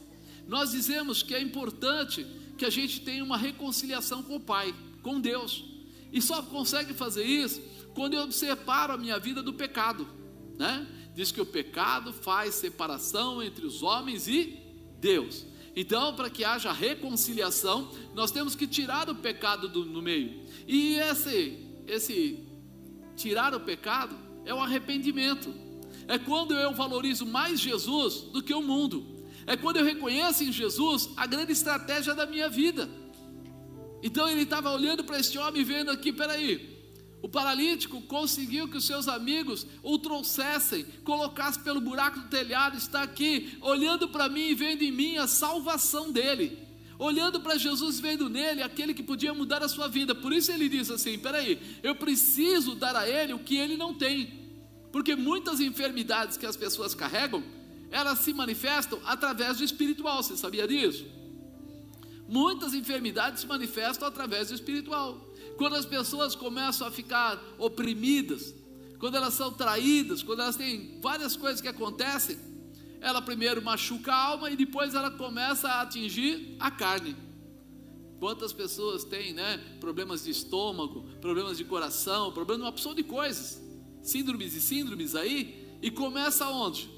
Nós dizemos que é importante que a gente tenha uma reconciliação com o Pai, com Deus, e só consegue fazer isso quando eu separo a minha vida do pecado, né? Diz que o pecado faz separação entre os homens e Deus. Então, para que haja reconciliação, nós temos que tirar o pecado do, no meio. E esse, esse tirar o pecado é o arrependimento. É quando eu valorizo mais Jesus do que o mundo. É quando eu reconheço em Jesus a grande estratégia da minha vida. Então ele estava olhando para este homem, vendo aqui, peraí, o paralítico conseguiu que os seus amigos o trouxessem, colocassem pelo buraco do telhado, está aqui, olhando para mim e vendo em mim a salvação dele, olhando para Jesus vendo nele aquele que podia mudar a sua vida. Por isso ele diz assim: peraí, eu preciso dar a ele o que ele não tem, porque muitas enfermidades que as pessoas carregam, elas se manifestam através do espiritual, você sabia disso? Muitas enfermidades se manifestam através do espiritual. Quando as pessoas começam a ficar oprimidas, quando elas são traídas, quando elas têm várias coisas que acontecem, ela primeiro machuca a alma e depois ela começa a atingir a carne. Quantas pessoas têm, né, problemas de estômago, problemas de coração, problemas de uma opção de coisas, síndromes e síndromes aí, e começa onde?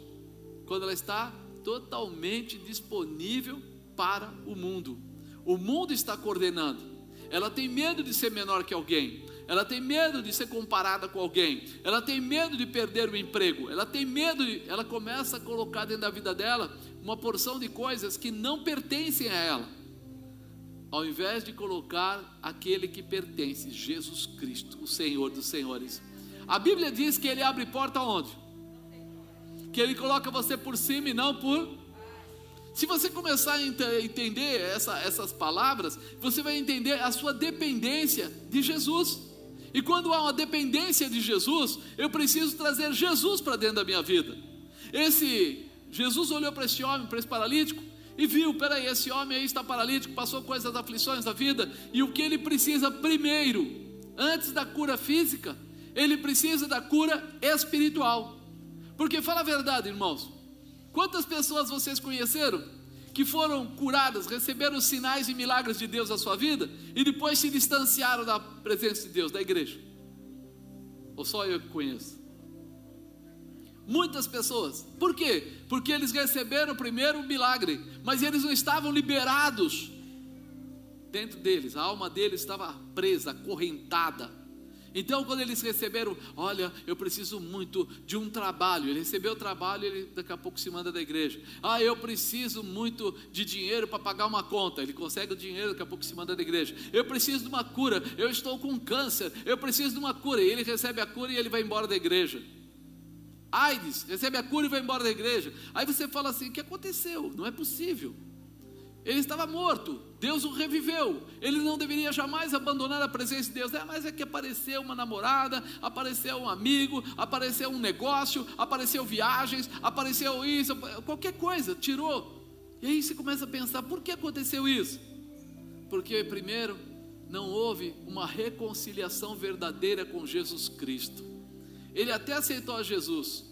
Quando ela está totalmente disponível para o mundo. O mundo está coordenando. Ela tem medo de ser menor que alguém, ela tem medo de ser comparada com alguém, ela tem medo de perder o emprego, ela tem medo, de, ela começa a colocar dentro da vida dela uma porção de coisas que não pertencem a ela, ao invés de colocar aquele que pertence, Jesus Cristo, o Senhor dos Senhores. A Bíblia diz que ele abre porta onde? Que ele coloca você por cima e não por se você começar a entender essa, essas palavras, você vai entender a sua dependência de Jesus. E quando há uma dependência de Jesus, eu preciso trazer Jesus para dentro da minha vida. Esse Jesus olhou para esse homem, para esse paralítico, e viu: peraí, esse homem aí está paralítico, passou coisas, aflições da vida, e o que ele precisa primeiro, antes da cura física, ele precisa da cura espiritual. Porque fala a verdade, irmãos, Quantas pessoas vocês conheceram que foram curadas, receberam sinais e milagres de Deus na sua vida e depois se distanciaram da presença de Deus, da igreja? Ou só eu que conheço? Muitas pessoas. Por quê? Porque eles receberam primeiro o milagre, mas eles não estavam liberados dentro deles, a alma deles estava presa, acorrentada então, quando eles receberam, olha, eu preciso muito de um trabalho. Ele recebeu o trabalho, ele daqui a pouco se manda da igreja. Ah, eu preciso muito de dinheiro para pagar uma conta. Ele consegue o dinheiro, daqui a pouco se manda da igreja. Eu preciso de uma cura. Eu estou com câncer. Eu preciso de uma cura. E ele recebe a cura e ele vai embora da igreja. AIDS, recebe a cura e vai embora da igreja. Aí você fala assim: o que aconteceu? Não é possível. Ele estava morto, Deus o reviveu. Ele não deveria jamais abandonar a presença de Deus. É, mas é que apareceu uma namorada, apareceu um amigo, apareceu um negócio, apareceu viagens, apareceu isso, qualquer coisa, tirou. E aí você começa a pensar: por que aconteceu isso? Porque, primeiro, não houve uma reconciliação verdadeira com Jesus Cristo. Ele até aceitou a Jesus,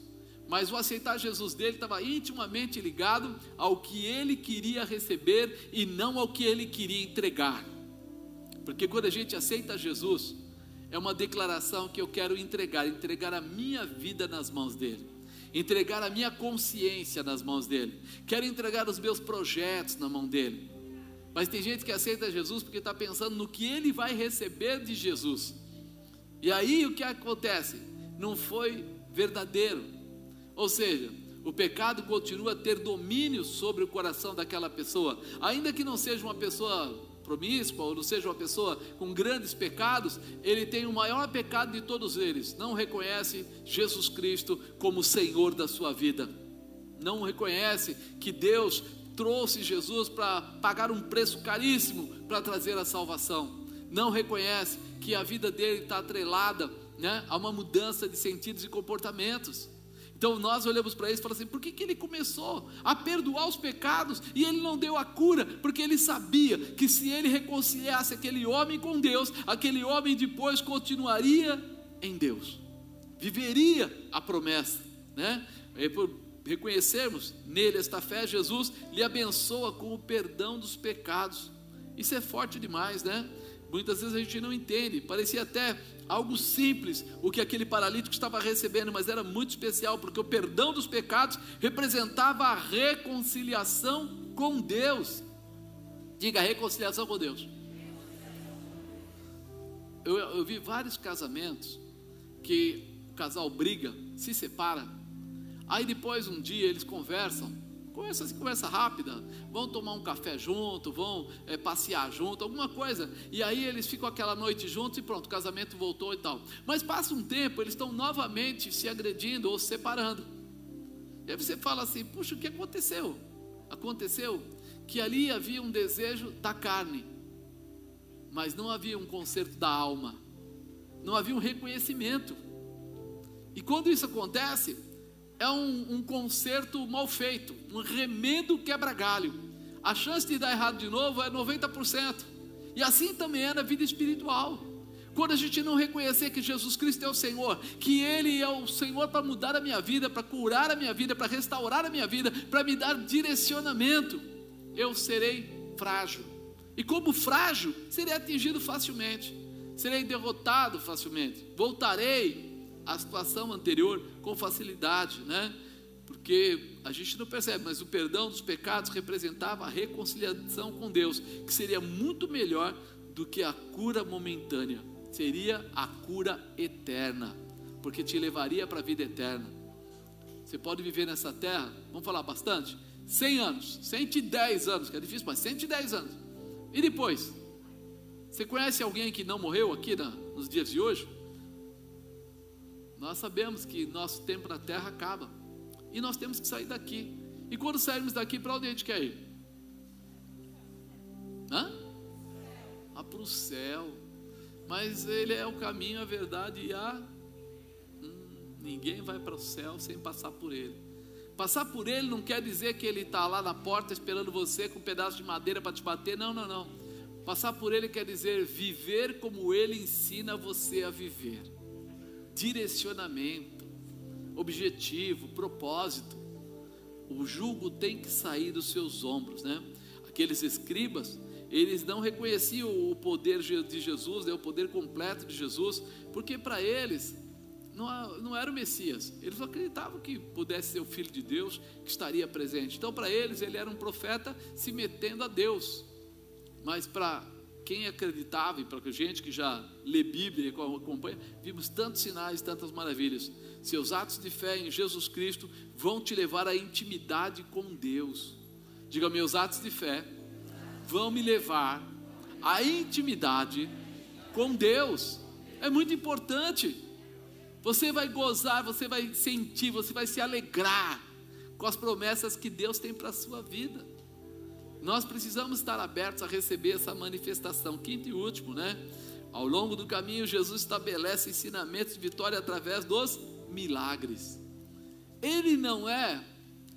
mas o aceitar Jesus dele estava intimamente ligado ao que ele queria receber e não ao que ele queria entregar. Porque quando a gente aceita Jesus, é uma declaração que eu quero entregar, entregar a minha vida nas mãos dele, entregar a minha consciência nas mãos dele, quero entregar os meus projetos na mão dele. Mas tem gente que aceita Jesus porque está pensando no que ele vai receber de Jesus. E aí o que acontece? Não foi verdadeiro, ou seja, o pecado continua a ter domínio sobre o coração daquela pessoa, ainda que não seja uma pessoa promíscua ou não seja uma pessoa com grandes pecados, ele tem o maior pecado de todos eles, não reconhece Jesus Cristo como Senhor da sua vida, não reconhece que Deus trouxe Jesus para pagar um preço caríssimo para trazer a salvação, não reconhece que a vida dele está atrelada né, a uma mudança de sentidos e comportamentos. Então nós olhamos para ele e falamos assim: por que, que ele começou a perdoar os pecados e ele não deu a cura? Porque ele sabia que se ele reconciliasse aquele homem com Deus, aquele homem depois continuaria em Deus, viveria a promessa, né? E por reconhecermos nele esta fé, Jesus lhe abençoa com o perdão dos pecados. Isso é forte demais, né? Muitas vezes a gente não entende, parecia até algo simples o que aquele paralítico estava recebendo, mas era muito especial, porque o perdão dos pecados representava a reconciliação com Deus. Diga reconciliação com Deus. Eu, eu vi vários casamentos que o casal briga, se separa, aí depois um dia eles conversam Conversa assim, conversa rápida. Vão tomar um café junto, vão é, passear junto, alguma coisa. E aí eles ficam aquela noite juntos e pronto, o casamento voltou e tal. Mas passa um tempo, eles estão novamente se agredindo ou se separando. E aí você fala assim: puxa, o que aconteceu? Aconteceu que ali havia um desejo da carne, mas não havia um conserto da alma, não havia um reconhecimento. E quando isso acontece, é um, um conserto mal feito, um remendo quebra-galho. A chance de dar errado de novo é 90%. E assim também é na vida espiritual. Quando a gente não reconhecer que Jesus Cristo é o Senhor, que Ele é o Senhor para mudar a minha vida, para curar a minha vida, para restaurar a minha vida, para me dar direcionamento, eu serei frágil. E como frágil, serei atingido facilmente, serei derrotado facilmente, voltarei a situação anterior com facilidade, né? Porque a gente não percebe, mas o perdão dos pecados representava a reconciliação com Deus, que seria muito melhor do que a cura momentânea, seria a cura eterna, porque te levaria para a vida eterna. Você pode viver nessa terra, vamos falar bastante? 100 anos, 110 anos, que é difícil, mas 110 anos. E depois? Você conhece alguém que não morreu aqui na, nos dias de hoje? Nós sabemos que nosso tempo na terra acaba. E nós temos que sair daqui. E quando sairmos daqui, para onde a gente quer ir? Hã? Ah, para o céu. Mas ele é o caminho, a verdade e a. Hum, ninguém vai para o céu sem passar por ele. Passar por ele não quer dizer que ele está lá na porta esperando você com um pedaço de madeira para te bater. Não, não, não. Passar por ele quer dizer viver como ele ensina você a viver direcionamento, objetivo, propósito. O jugo tem que sair dos seus ombros, né? Aqueles escribas, eles não reconheciam o poder de Jesus, né, o poder completo de Jesus, porque para eles não, não era o Messias, eles acreditavam que pudesse ser o Filho de Deus que estaria presente. Então, para eles, ele era um profeta se metendo a Deus, mas para quem acreditava, e para a gente que já lê Bíblia e acompanha, vimos tantos sinais, tantas maravilhas. Seus atos de fé em Jesus Cristo vão te levar à intimidade com Deus. Diga, meus atos de fé vão me levar à intimidade com Deus. É muito importante. Você vai gozar, você vai sentir, você vai se alegrar com as promessas que Deus tem para a sua vida. Nós precisamos estar abertos a receber essa manifestação. Quinto e último, né? Ao longo do caminho, Jesus estabelece ensinamentos de vitória através dos milagres. Ele não é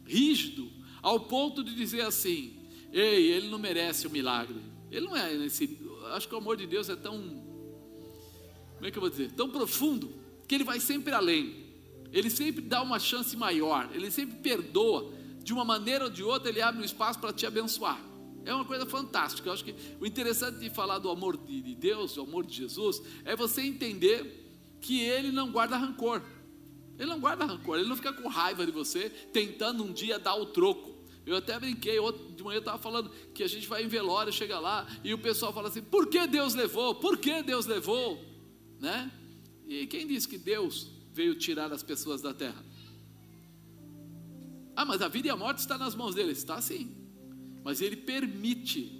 rígido ao ponto de dizer assim: ei, ele não merece o milagre. Ele não é nesse. Acho que o amor de Deus é tão. Como é que eu vou dizer? Tão profundo que ele vai sempre além. Ele sempre dá uma chance maior. Ele sempre perdoa de uma maneira ou de outra, Ele abre um espaço para te abençoar. É uma coisa fantástica. Eu acho que o interessante de falar do amor de Deus, do amor de Jesus, é você entender que Ele não guarda rancor. Ele não guarda rancor, Ele não fica com raiva de você, tentando um dia dar o troco. Eu até brinquei, de manhã eu estava falando que a gente vai em velório, chega lá, e o pessoal fala assim: por que Deus levou? Por que Deus levou? Né? E quem disse que Deus veio tirar as pessoas da terra? Ah, mas a vida e a morte está nas mãos dele. Está sim. Mas ele permite.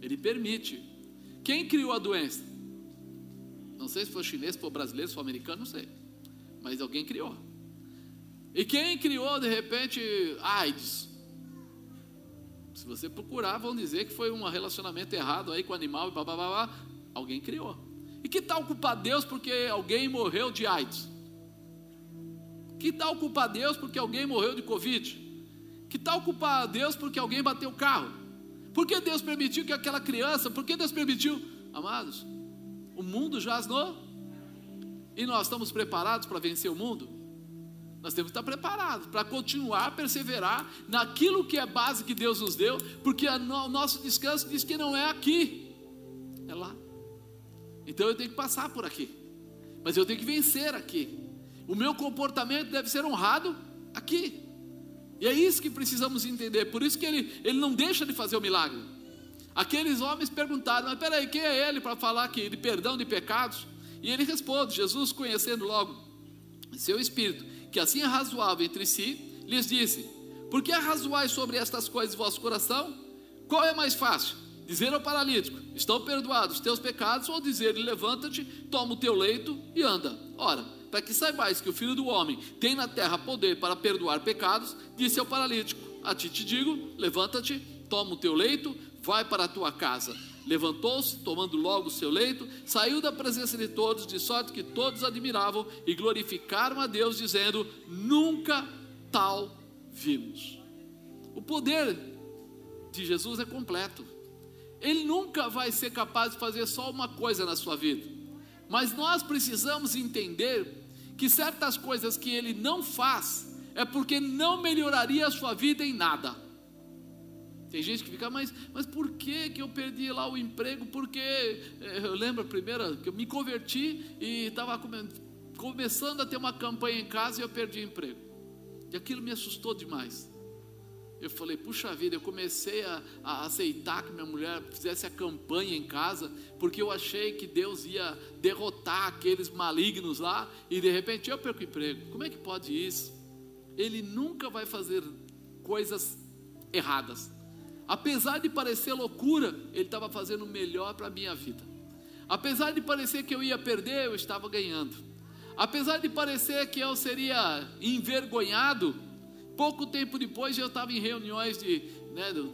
Ele permite. Quem criou a doença? Não sei se foi chinês, se foi brasileiro, se foi americano, não sei. Mas alguém criou. E quem criou de repente AIDS? Se você procurar, vão dizer que foi um relacionamento errado aí com o animal e blá, blá, blá, blá. Alguém criou. E que tal culpar Deus porque alguém morreu de AIDS? Que tal culpar Deus porque alguém morreu de Covid? Que tal culpar Deus porque alguém bateu o carro? Por que Deus permitiu que aquela criança, por que Deus permitiu? Amados, o mundo jaz. E nós estamos preparados para vencer o mundo? Nós temos que estar preparados para continuar a perseverar naquilo que é base que Deus nos deu, porque o nosso descanso diz que não é aqui, é lá. Então eu tenho que passar por aqui, mas eu tenho que vencer aqui. O meu comportamento deve ser honrado aqui. E é isso que precisamos entender. Por isso que ele, ele não deixa de fazer o milagre. Aqueles homens perguntaram: Mas peraí, quem é ele para falar que de perdão de pecados? E ele responde: Jesus, conhecendo logo seu espírito, que assim é razoável entre si, lhes disse: Por que arrazoais sobre estas coisas em vosso coração? Qual é mais fácil? Dizer ao paralítico: Estão perdoados os teus pecados, ou dizer-lhe: Levanta-te, toma o teu leito e anda. Ora, para que saibais que o Filho do Homem tem na terra poder para perdoar pecados, disse ao paralítico: A ti te digo, levanta-te, toma o teu leito, vai para a tua casa. Levantou-se, tomando logo o seu leito, saiu da presença de todos, de sorte que todos admiravam e glorificaram a Deus, dizendo: Nunca tal vimos. O poder de Jesus é completo. Ele nunca vai ser capaz de fazer só uma coisa na sua vida. Mas nós precisamos entender que certas coisas que ele não faz é porque não melhoraria a sua vida em nada. Tem gente que fica, mas, mas por que, que eu perdi lá o emprego? Porque eh, eu lembro a primeira que eu me converti e estava come, começando a ter uma campanha em casa e eu perdi o emprego. E aquilo me assustou demais. Eu falei, puxa vida, eu comecei a, a, aceitar que minha mulher fizesse a campanha em casa, porque eu achei que Deus ia derrotar aqueles malignos lá, e de repente eu perco emprego. Como é que pode isso? Ele nunca vai fazer coisas erradas. Apesar de parecer loucura, ele estava fazendo o melhor para a minha vida. Apesar de parecer que eu ia perder, eu estava ganhando. Apesar de parecer que eu seria envergonhado, Pouco tempo depois eu estava em reuniões de, né, do,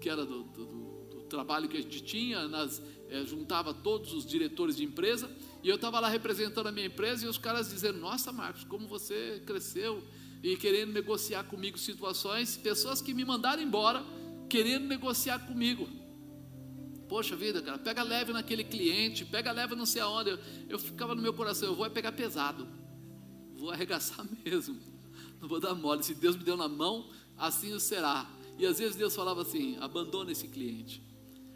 que era do, do, do, trabalho que a gente tinha, nas, é, juntava todos os diretores de empresa, e eu estava lá representando a minha empresa e os caras dizendo: Nossa, Marcos, como você cresceu e querendo negociar comigo situações, pessoas que me mandaram embora querendo negociar comigo. Poxa vida, cara, pega leve naquele cliente, pega leve não sei aonde. Eu, eu ficava no meu coração, eu vou é pegar pesado, vou arregaçar mesmo não vou dar mole. Se Deus me deu na mão, assim o será. E às vezes Deus falava assim: abandona esse cliente.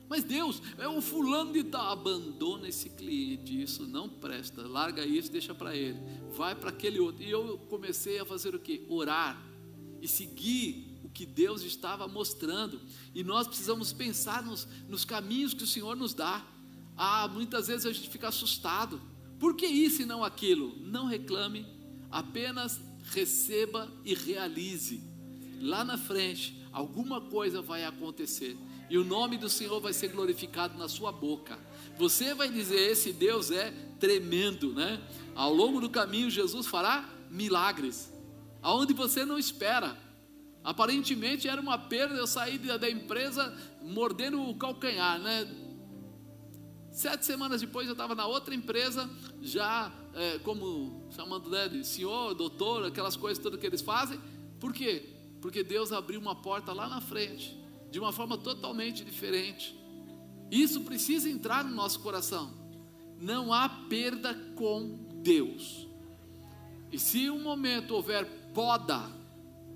Mas Deus, é o fulano de tal, abandona esse cliente, isso não presta, larga isso, deixa para ele, vai para aquele outro. E eu comecei a fazer o que? Orar e seguir o que Deus estava mostrando. E nós precisamos pensar nos, nos caminhos que o Senhor nos dá. Ah, muitas vezes a gente fica assustado. Por que isso e não aquilo? Não reclame, apenas receba e realize. Lá na frente, alguma coisa vai acontecer e o nome do Senhor vai ser glorificado na sua boca. Você vai dizer: Esse Deus é tremendo, né? Ao longo do caminho, Jesus fará milagres, aonde você não espera. Aparentemente era uma perda eu sair da empresa mordendo o calcanhar, né? Sete semanas depois eu estava na outra empresa, já é, como chamando né, de senhor, doutor, aquelas coisas todas que eles fazem. Por quê? Porque Deus abriu uma porta lá na frente, de uma forma totalmente diferente. Isso precisa entrar no nosso coração. Não há perda com Deus. E se um momento houver poda,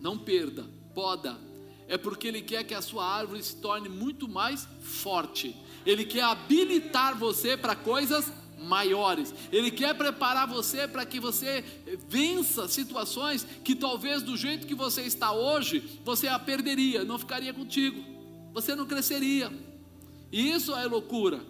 não perda, poda, é porque Ele quer que a sua árvore se torne muito mais forte. Ele quer habilitar você para coisas maiores. Ele quer preparar você para que você vença situações que talvez do jeito que você está hoje, você a perderia, não ficaria contigo. Você não cresceria. E isso é loucura.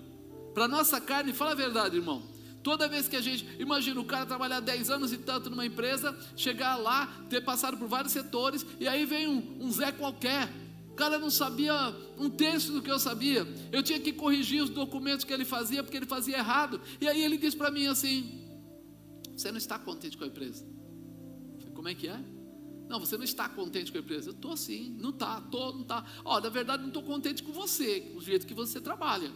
Para nossa carne, fala a verdade, irmão. Toda vez que a gente, imagina o cara trabalhar 10 anos e tanto numa empresa, chegar lá, ter passado por vários setores, e aí vem um, um Zé qualquer. O cara não sabia um terço do que eu sabia. Eu tinha que corrigir os documentos que ele fazia, porque ele fazia errado. E aí ele disse para mim assim: Você não está contente com a empresa? Falei, Como é que é? Não, você não está contente com a empresa. Eu estou sim, não está, estou, não está. Ó, na verdade, não estou contente com você, o jeito que você trabalha.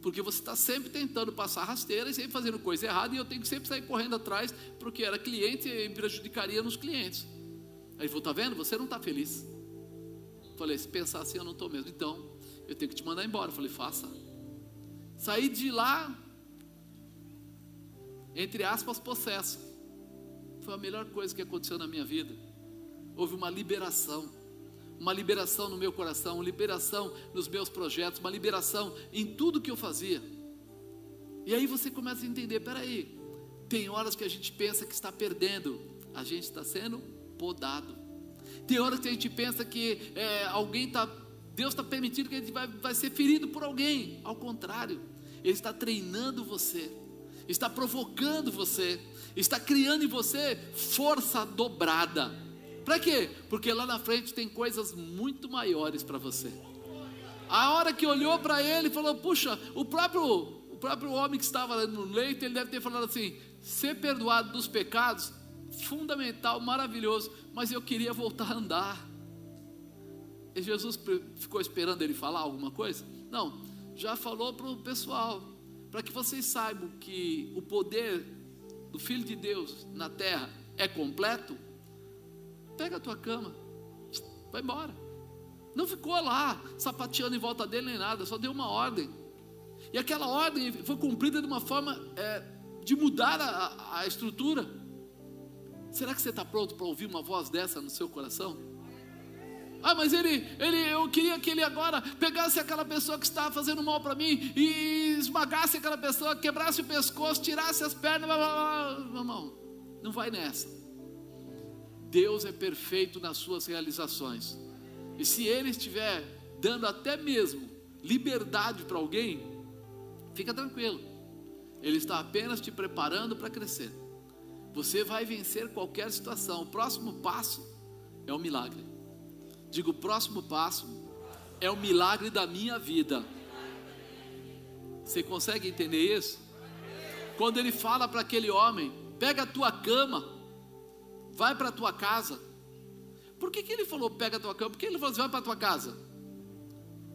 Porque você está sempre tentando passar rasteira e sempre fazendo coisa errada, e eu tenho que sempre sair correndo atrás, porque era cliente e prejudicaria nos clientes. Aí ele falou: está vendo? Você não está feliz. Falei: se pensar assim, eu não estou mesmo. Então, eu tenho que te mandar embora. Falei: faça. Saí de lá, entre aspas, possesso. Foi a melhor coisa que aconteceu na minha vida. Houve uma liberação uma liberação no meu coração, uma liberação nos meus projetos, uma liberação em tudo que eu fazia. E aí você começa a entender: peraí, tem horas que a gente pensa que está perdendo, a gente está sendo podado. Tem horas que a gente pensa que é, alguém está, Deus está permitindo que a gente vai, vai ser ferido por alguém. Ao contrário, Ele está treinando você, está provocando você, está criando em você força dobrada para quê? Porque lá na frente tem coisas muito maiores para você. A hora que olhou para ele, falou: Puxa, o próprio, o próprio homem que estava no leito, ele deve ter falado assim: Ser perdoado dos pecados, fundamental, maravilhoso, mas eu queria voltar a andar. E Jesus ficou esperando ele falar alguma coisa? Não, já falou para o pessoal, para que vocês saibam que o poder do Filho de Deus na terra é completo pega a tua cama, vai embora. Não ficou lá sapateando em volta dele nem nada, só deu uma ordem. E aquela ordem foi cumprida de uma forma é, de mudar a, a estrutura. Será que você está pronto para ouvir uma voz dessa no seu coração? Ah, mas ele, ele, eu queria que ele agora pegasse aquela pessoa que estava fazendo mal para mim e esmagasse aquela pessoa, quebrasse o pescoço, tirasse as pernas. Blá, blá, blá. Meu irmão, não vai nessa. Deus é perfeito nas suas realizações. E se Ele estiver dando até mesmo liberdade para alguém, fica tranquilo. Ele está apenas te preparando para crescer. Você vai vencer qualquer situação. O próximo passo é o milagre. Digo, o próximo passo é o milagre da minha vida. Você consegue entender isso? Quando ele fala para aquele homem: pega a tua cama vai para a tua casa. Por que, que ele falou pega a tua cama? Porque ele falou assim, vai para a tua casa.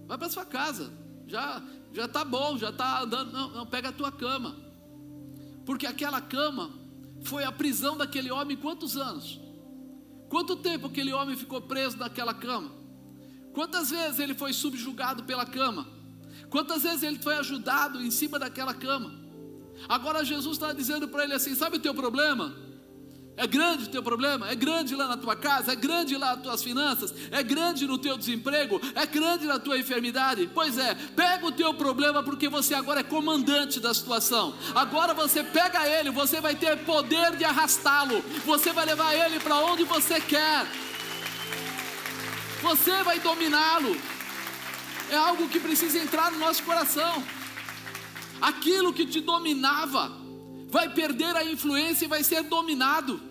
Vai para a sua casa. Já já está bom, já está andando. Não, não, pega a tua cama. Porque aquela cama foi a prisão daquele homem quantos anos? Quanto tempo aquele homem ficou preso naquela cama? Quantas vezes ele foi subjugado pela cama? Quantas vezes ele foi ajudado em cima daquela cama? Agora Jesus está dizendo para ele assim: sabe o teu problema? É grande o teu problema? É grande lá na tua casa? É grande lá as tuas finanças? É grande no teu desemprego? É grande na tua enfermidade? Pois é, pega o teu problema porque você agora é comandante da situação. Agora você pega ele, você vai ter poder de arrastá-lo. Você vai levar ele para onde você quer. Você vai dominá-lo. É algo que precisa entrar no nosso coração. Aquilo que te dominava vai perder a influência e vai ser dominado.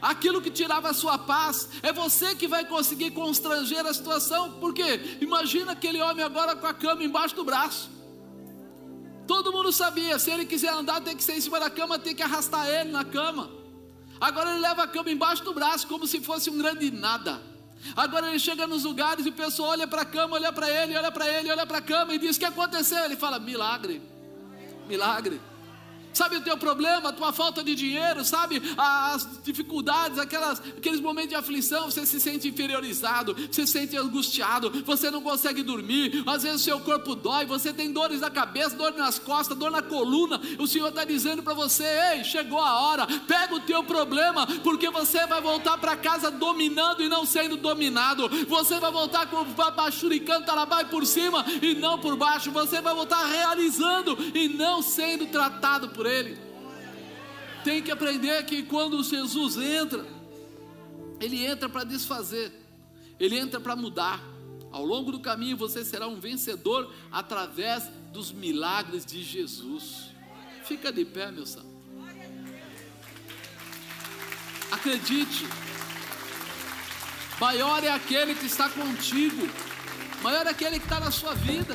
Aquilo que tirava a sua paz, é você que vai conseguir constranger a situação, porque imagina aquele homem agora com a cama embaixo do braço. Todo mundo sabia, se ele quiser andar, tem que ser em cima da cama, tem que arrastar ele na cama. Agora ele leva a cama embaixo do braço, como se fosse um grande nada. Agora ele chega nos lugares e o pessoal olha para a cama, olha para ele, olha para ele, olha para a cama e diz: O que aconteceu? Ele fala: Milagre, milagre. Sabe o teu problema, a tua falta de dinheiro, sabe as dificuldades, aquelas, aqueles momentos de aflição, você se sente inferiorizado, você se sente angustiado, você não consegue dormir, às vezes o seu corpo dói, você tem dores na cabeça, dor nas costas, dor na coluna. O Senhor está dizendo para você: ei, chegou a hora, pega o teu problema, porque você vai voltar para casa dominando e não sendo dominado. Você vai voltar com o bachuricando talabai por cima e não por baixo. Você vai voltar realizando e não sendo tratado por por Ele. Tem que aprender que quando Jesus entra, Ele entra para desfazer, Ele entra para mudar. Ao longo do caminho você será um vencedor através dos milagres de Jesus. Fica de pé, meu santo. Acredite. Maior é aquele que está contigo. Maior é aquele que está na sua vida.